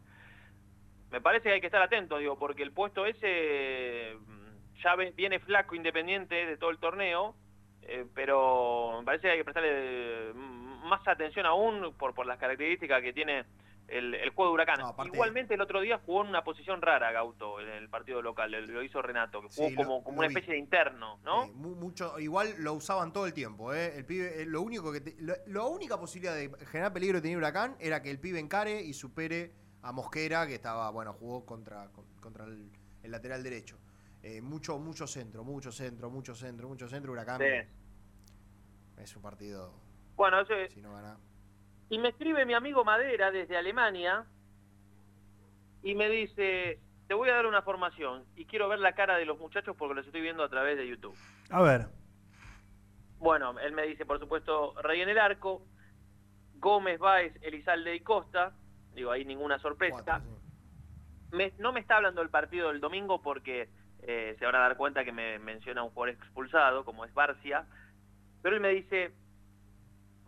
Me parece que hay que estar atento, digo, porque el puesto ese mm, ya viene flaco independiente de todo el torneo, eh, pero me parece que hay que prestarle mm, más atención aún por, por las características que tiene el, el juego de Huracán. Igualmente el otro día jugó en una posición rara Gauto en el partido local, lo hizo Renato, que jugó Sí, lo- como, como lo una vi. especie de interno, ¿no? Sí, mucho, igual lo usaban todo el tiempo, ¿eh? El pibe, eh, lo único que te- lo- la única posibilidad de generar peligro que tenía Huracán era que el pibe encare y supere a Mosquera, que estaba, bueno, jugó contra, con- contra el, el lateral derecho. Eh, mucho, mucho centro, mucho centro, mucho centro, mucho centro. Huracán Sí. es un partido. Bueno, eso Si no gana. Y me escribe mi amigo Madera desde Alemania y me dice, te voy a dar una formación y quiero ver la cara de los muchachos porque los estoy viendo a través de YouTube. A ver, Bueno, él me dice, por supuesto, Rey en el arco, Gómez, Báez, Elizalde y Costa. Digo, ahí ninguna sorpresa. Me- no me está hablando del partido del domingo porque eh, se van a dar cuenta que me menciona un jugador expulsado, como es Barcia. Pero él me dice,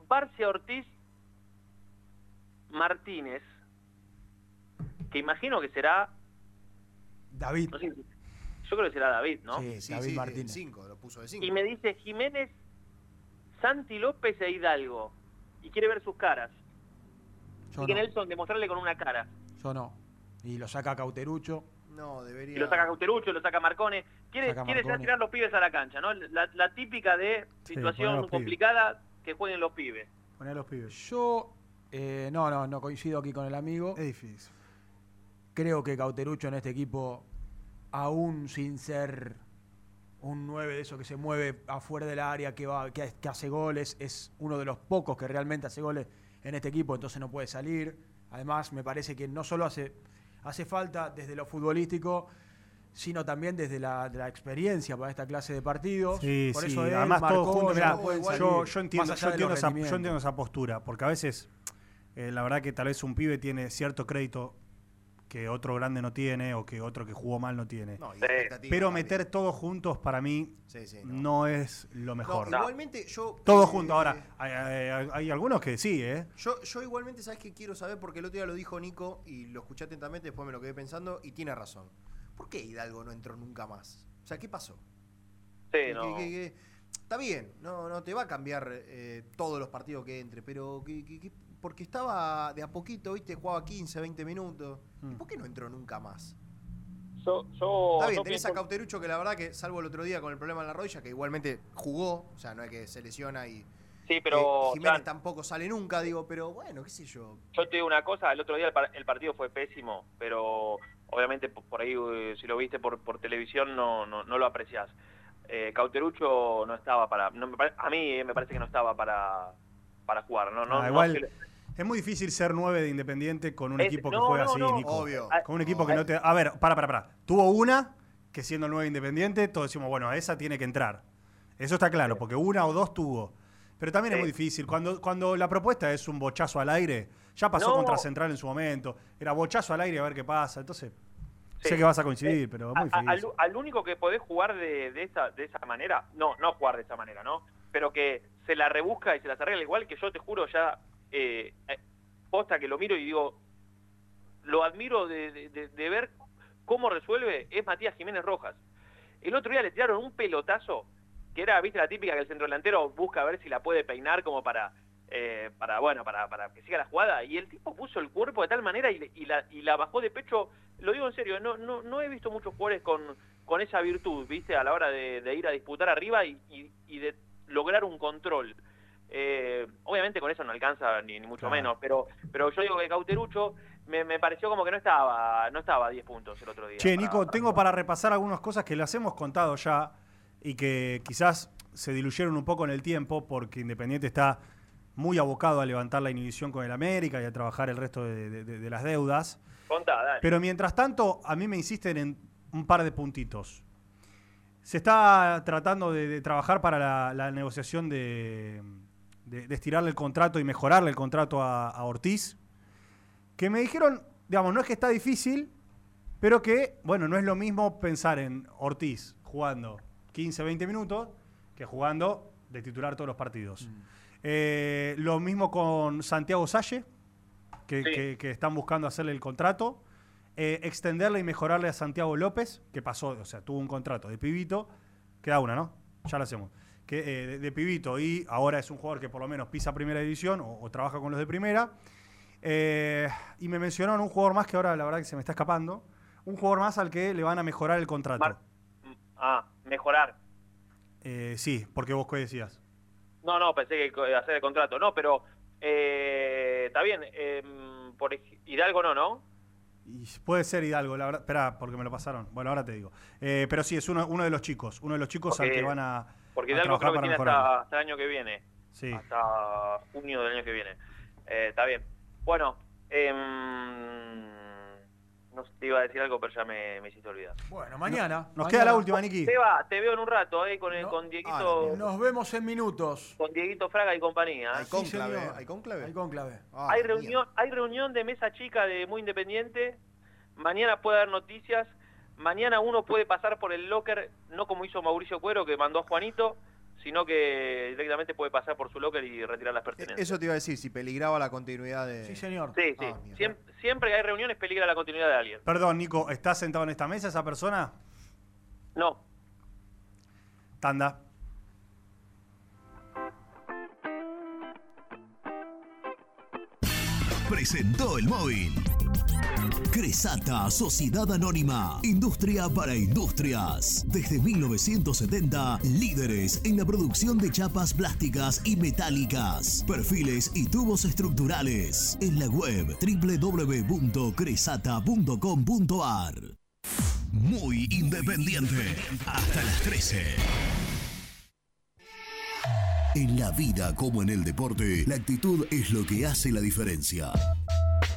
Barcia Ortiz Martínez, que imagino que será... David. no sé, yo creo que será David, ¿no? Sí, David Martínez. 5, lo puso de 5. Y me dice Jiménez, Santi López e Hidalgo. Y quiere ver sus caras. Yo y que no. Nelson demostrarle con una cara. Yo no. Y lo saca Cauterucho. No, debería. Y lo saca Cauterucho, lo saca Marcone. Quiere, Saca quiere Marcone. tirar los pibes a la cancha, ¿no? La, la típica de situación pibes. complicada que jueguen los pibes. poner a los pibes. Yo, eh, no, no, no coincido aquí con el amigo. Es difícil. Creo que Cauterucho en este equipo aún sin ser un 9 de eso que se mueve afuera del área, que, va, que, que hace goles, es uno de los pocos que realmente hace goles en este equipo, entonces no puede salir. Además, me parece que no solo hace, hace falta desde lo futbolístico, sino también desde la, de la experiencia para esta clase de partidos. Sí, Por sí. eso él, Además, todos Marconi, juntos, mirá, no yo, yo entiendo, yo esa, entiendo esa postura, porque a veces, eh, la verdad que tal vez un pibe tiene cierto crédito que otro grande no tiene o que otro que jugó mal no tiene. No, Pero también. meter todos juntos para mí Sí, sí, no. es lo mejor. No, igualmente yo. Todos eh, juntos. Ahora, hay, hay- hay algunos que sí, ¿eh? Yo, yo igualmente, ¿sabes qué quiero saber? Porque el otro día lo dijo Nico y lo escuché atentamente, después me lo quedé pensando y tiene razón. ¿Por qué Hidalgo no entró nunca más? O sea, ¿qué pasó? Sí, ¿Qué- no. qué- qué- Está bien, no, no te va a cambiar eh, todos los partidos que entre, pero ¿qué- qué- qué- porque estaba de a poquito, ¿viste? Jugaba 15, 20 minutos. ¿Y por qué no entró nunca más? Yo, yo, Está bien, yo tenés pienso- a Cauterucho que la verdad que, salvo el otro día con el problema en la rodilla, que igualmente jugó, o sea, no es que se lesiona y. Sí, pero, eh, Jiménez Jan, tampoco sale nunca, digo, pero bueno, qué sé yo. Yo te digo una cosa, el otro día el, par- el partido fue pésimo, pero obviamente por ahí eh, si lo viste por, por televisión no, no, no lo apreciás. Eh, Cauterucho no estaba para, no a mí eh, me parece que no estaba para, para jugar, no, no, Ah, no igual le- es muy difícil ser nueve de Independiente con un Es- equipo que no, juega no, así, no, Nico. obvio. Con un equipo que no te... A ver, para, para, para. Tuvo una que siendo el nueve Independiente, todos decimos, bueno, esa tiene que entrar. Eso está claro, porque una o dos tuvo. Pero también es muy difícil. Cuando, cuando la propuesta es un bochazo al aire, ya pasó No. contra Central en su momento. Era bochazo al aire a ver qué pasa. Entonces, sé que vas a coincidir, pero es muy A- a- difícil. al, al único que podés jugar de, de, esa, de esa manera, no, no jugar de esa manera, ¿no? Pero que se la rebusca y se las arregla igual que yo te juro ya, eh, eh, que lo miro y digo, lo admiro de, ver cómo resuelve, es Matías Jiménez Rojas. El otro día le tiraron un pelotazo, que era, viste, la típica que el centro delantero busca ver si la puede peinar como para, eh, para bueno, para, para que siga la jugada, y el tipo puso el cuerpo de tal manera y, la, bajó de pecho, lo digo en serio, no, no, no he visto muchos jugadores con, con esa virtud, viste, a la hora de, ir a disputar arriba y de lograr un control. Eh, obviamente con eso no alcanza ni, ni mucho Claro. menos, pero pero yo digo que Cauterucho me, me pareció como que no estaba no estaba a 10 puntos el otro día. Che, para- Nico, para tengo para repasar algunas cosas que las hemos contado ya y que quizás se diluyeron un poco en el tiempo porque Independiente está muy abocado a levantar la inhibición con el América y a trabajar el resto de, de- de- de las deudas. Contá, dale. Pero mientras tanto, a mí me insisten en un par de puntitos. Se está tratando de, trabajar para la, la negociación de, de- de estirarle el contrato y mejorarle el contrato a, a Ortiz. Que me dijeron, digamos, no es que está difícil, pero que, bueno, no es lo mismo pensar en Ortiz jugando 15, 20 minutos que jugando de titular todos los partidos. Eh, lo mismo con Santiago Salle, que, que- que están buscando hacerle el contrato. Eh, extenderle y mejorarle a Santiago López, que pasó, o sea, tuvo un contrato de pibito. Queda una, ¿no? Ya lo hacemos. Que, eh, de, de pibito y ahora es un jugador que por lo menos pisa primera división o, o trabaja con los de primera. Eh, y me mencionaron un jugador más que ahora la verdad que se me está escapando. Un jugador más al que le van a mejorar el contrato. Ah, mejorar. Eh, sí, porque vos qué decías. No, no, pensé que hacer el contrato. No, pero está bien. eh, por Hidalgo no, ¿no? Y puede ser Hidalgo, la verdad. Espera, porque me lo pasaron. Bueno, ahora te digo. Pero sí, es uno, uno de los chicos. Uno de los chicos al que van a, Porque Hidalgo creo que tiene hasta, hasta el año que viene. Sí. Hasta junio del año que viene. Eh, está bien. Bueno, em, no te iba a decir algo, pero ya me, me hiciste olvidar. Bueno, mañana. Nos queda la última, Niki. Seba, te veo en un rato, eh, con, el, No. con Dieguito, Nos vemos en minutos. con Dieguito Fraga y compañía. ¿eh? Hay Sí, señor. hay cónclave. Hay cónclave. Ah, hay reunión, hay reunión de mesa chica de Muy Independiente. Mañana puede haber noticias. Mañana uno puede pasar por el locker, no como hizo Mauricio Cuero, que mandó a Juanito, sino que directamente puede pasar por su locker y retirar las pertenencias. Eso te iba a decir, si peligraba la continuidad de. Sí, señor. Sí, sí. Ah. Siem- siempre que hay reuniones peligra la continuidad de alguien. Perdón, Nico, ¿estás sentado en esta mesa esa persona? No. Tanda. Presentó el móvil. Cresata, Sociedad Anónima, Industria para Industrias. Desde 1970, líderes en la producción de chapas plásticas y metálicas, perfiles y tubos estructurales. En la web www.cresata.com.ar. muy independiente. Hasta las 13. En la vida como en el deporte, la actitud es lo que hace la diferencia.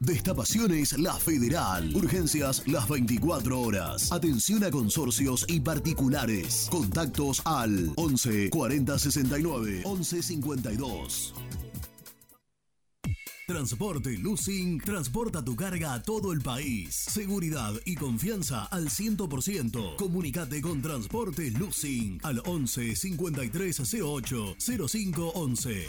Destapaciones La Federal. Urgencias las 24 horas. Atención a consorcios y particulares. Contactos al 11 40 69 11 52. Transporte Lucing transporta tu carga a todo el país. Seguridad y confianza al 100%. Comunicate con Transporte Lucing al 11 53 08 05 11.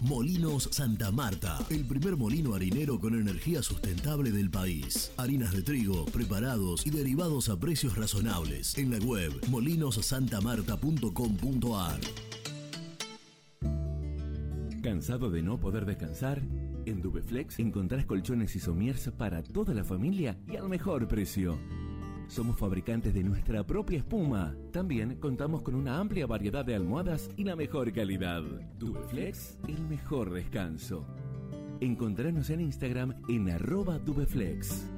Molinos Santa Marta, el primer molino harinero con energía sustentable del país. Harinas de trigo, preparados y derivados a precios razonables. En la web molinosantamarta.com.ar. ¿Cansado de no poder descansar? En Dubeflex encontrás colchones y somiers para toda la familia y al mejor precio. Somos fabricantes de nuestra propia espuma. También contamos con una amplia variedad de almohadas y la mejor calidad. Dubeflex, el mejor descanso. Encontranos en Instagram en arroba Dubeflex.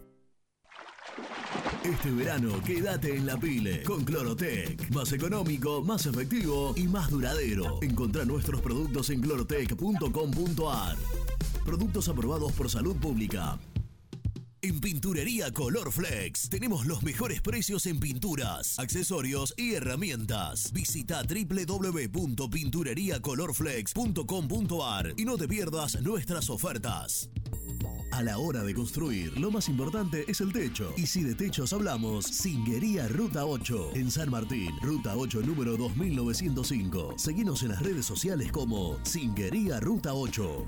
Este verano quédate en la pile con Clorotec. Más económico, más efectivo y más duradero. Encontrá nuestros productos en clorotec.com.ar. Productos aprobados por salud pública. En Pinturería Color Flex tenemos los mejores precios en pinturas, accesorios y herramientas. Visita www.pintureriacolorflex.com.ar y no te pierdas nuestras ofertas. A la hora de construir, lo más importante es el techo. Y si de techos hablamos, Singuería Ruta 8. En San Martín, Ruta 8 número 2905. Seguinos en las redes sociales como Singuería Ruta 8.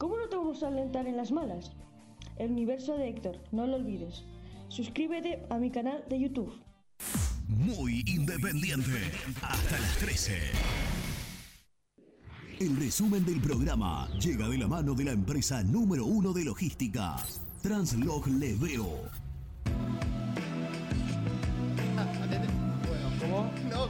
¿cómo no te vamos a alentar en las malas? El universo de Héctor, no lo olvides. Suscríbete a mi canal de YouTube. Muy independiente. Hasta las 13. El resumen del programa llega de la mano de la empresa número uno de logística, Translog Leveo.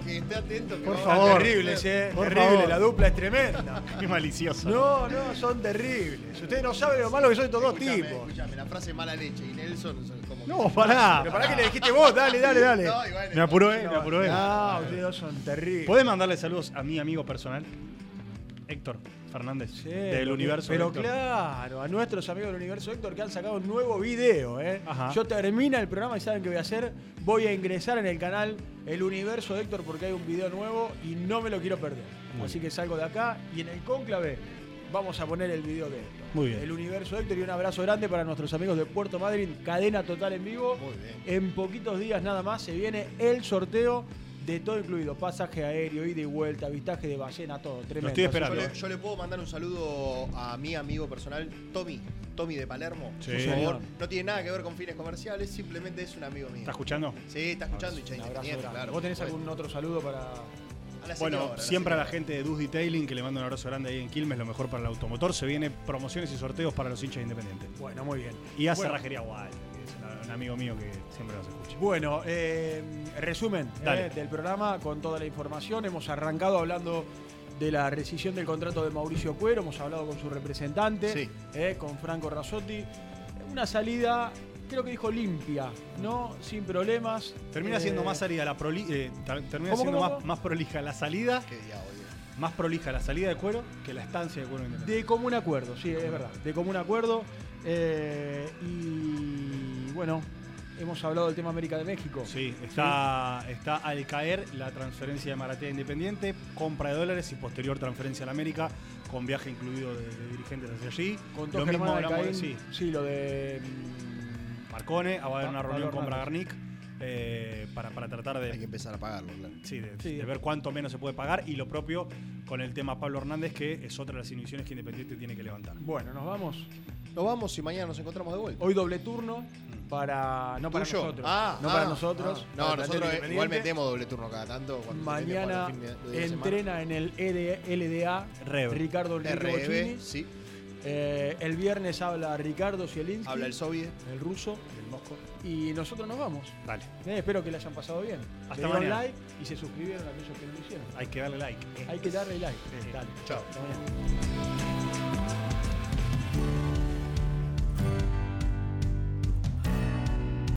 Que esté atento. que Por no- favor. Terribles, eh. Por terrible, favor. la dupla es tremenda. *laughs* Qué malicioso. No, no, son terribles. Ustedes no saben lo malo que son estos dos Escuchame, tipos. escuchame, la frase mala leche y Nelson son como. No, pará. Pero pará que le dijiste vos, dale, dale, dale. No, y bueno, Me apuró, eh, no, me apuró. eh. No, ustedes dos son terribles. ¿Podés mandarle saludos a mi amigo personal, Héctor Fernández, Sí, del universo? Pero Héctor? claro, a nuestros amigos del universo Héctor que han sacado un nuevo video. ¿eh? Yo termina el programa y saben qué voy a hacer. Voy a ingresar en el canal El Universo de Héctor porque hay un video nuevo y no me lo quiero perder. Muy Así que salgo de acá y en el cónclave vamos a poner el video de Héctor. Muy bien. El Universo de Héctor y un abrazo grande para nuestros amigos de Puerto Madryn. Cadena total en vivo. Muy bien. En poquitos días nada más se viene el sorteo de todo incluido. Pasaje aéreo, ida y vuelta, avistaje de ballena, todo. Tremendo. estoy Así que- esperando. Yo le, yo le puedo mandar un saludo a mi amigo personal, Tommy. Tommy de Palermo. Sí. Por favor. No tiene nada que ver con fines comerciales, simplemente es un amigo mío. ¿Está escuchando? Sí, está escuchando y Un abrazo claro. ¿Vos tenés algún otro saludo para.? A la Bueno, señora, siempre a la gente de Dus Detailing, que le mando un abrazo grande ahí en Quilmes, lo mejor para el automotor. Se viene promociones y sorteos para los hinchas independientes. Bueno, muy bien. Y a Bueno. Cerrajería Wild, un amigo mío que siempre nos escucha. Bueno, eh, resumen eh, del programa con toda la información. Hemos arrancado hablando de la rescisión del contrato de Mauricio Cuero, hemos hablado con su representante, Sí. eh, con Franco Rasotti. Una salida, creo que dijo limpia, ¿no? Sin problemas. Termina Eh, siendo más salida la proli- eh, ter- termina ¿Cómo, siendo cómo, más, cómo? más prolija la salida, Qué más prolija la salida de cuero que la estancia de cuero. De común acuerdo, sí, es verdad. De común acuerdo. eh, y bueno, hemos hablado del tema América de México. Sí, está, está al caer la transferencia de Maratea Independiente, compra de dólares y posterior transferencia a la América, con viaje incluido de, de dirigentes hacia allí. Con Lo mismo hablamos de, sí, sí, lo de. mm, Marcone, va a haber una reunión con. Bragarnik eh, para, para tratar de, Hay que empezar a pagarlo, claro. sí, de, Sí. de ver cuánto menos se puede pagar y lo propio con el tema Pablo Hernández, que es otra de las inhibiciones que Independiente tiene que levantar. Bueno, nos vamos. Nos vamos y mañana nos encontramos de vuelta. Hoy doble turno para. No para ¿Tuyo? nosotros. Ah, no ah, para nosotros. ah. para No, el nosotros Independiente. igual metemos doble turno cada tanto. cuando Mañana entrena en el ED LDA Rev. Ricardo RB, Bocchini. sí. Eh, el viernes habla Ricardo Zielinski. Habla el soviet. el ruso. El Mosco. Y nosotros nos vamos. Dale, Eh, espero que le hayan pasado bien. Hasta Le dieron mañana. like y se suscribieron a aquellos que no lo hicieron. hay que darle like. Hay que darle like. Dale. Chao. Hasta mañana.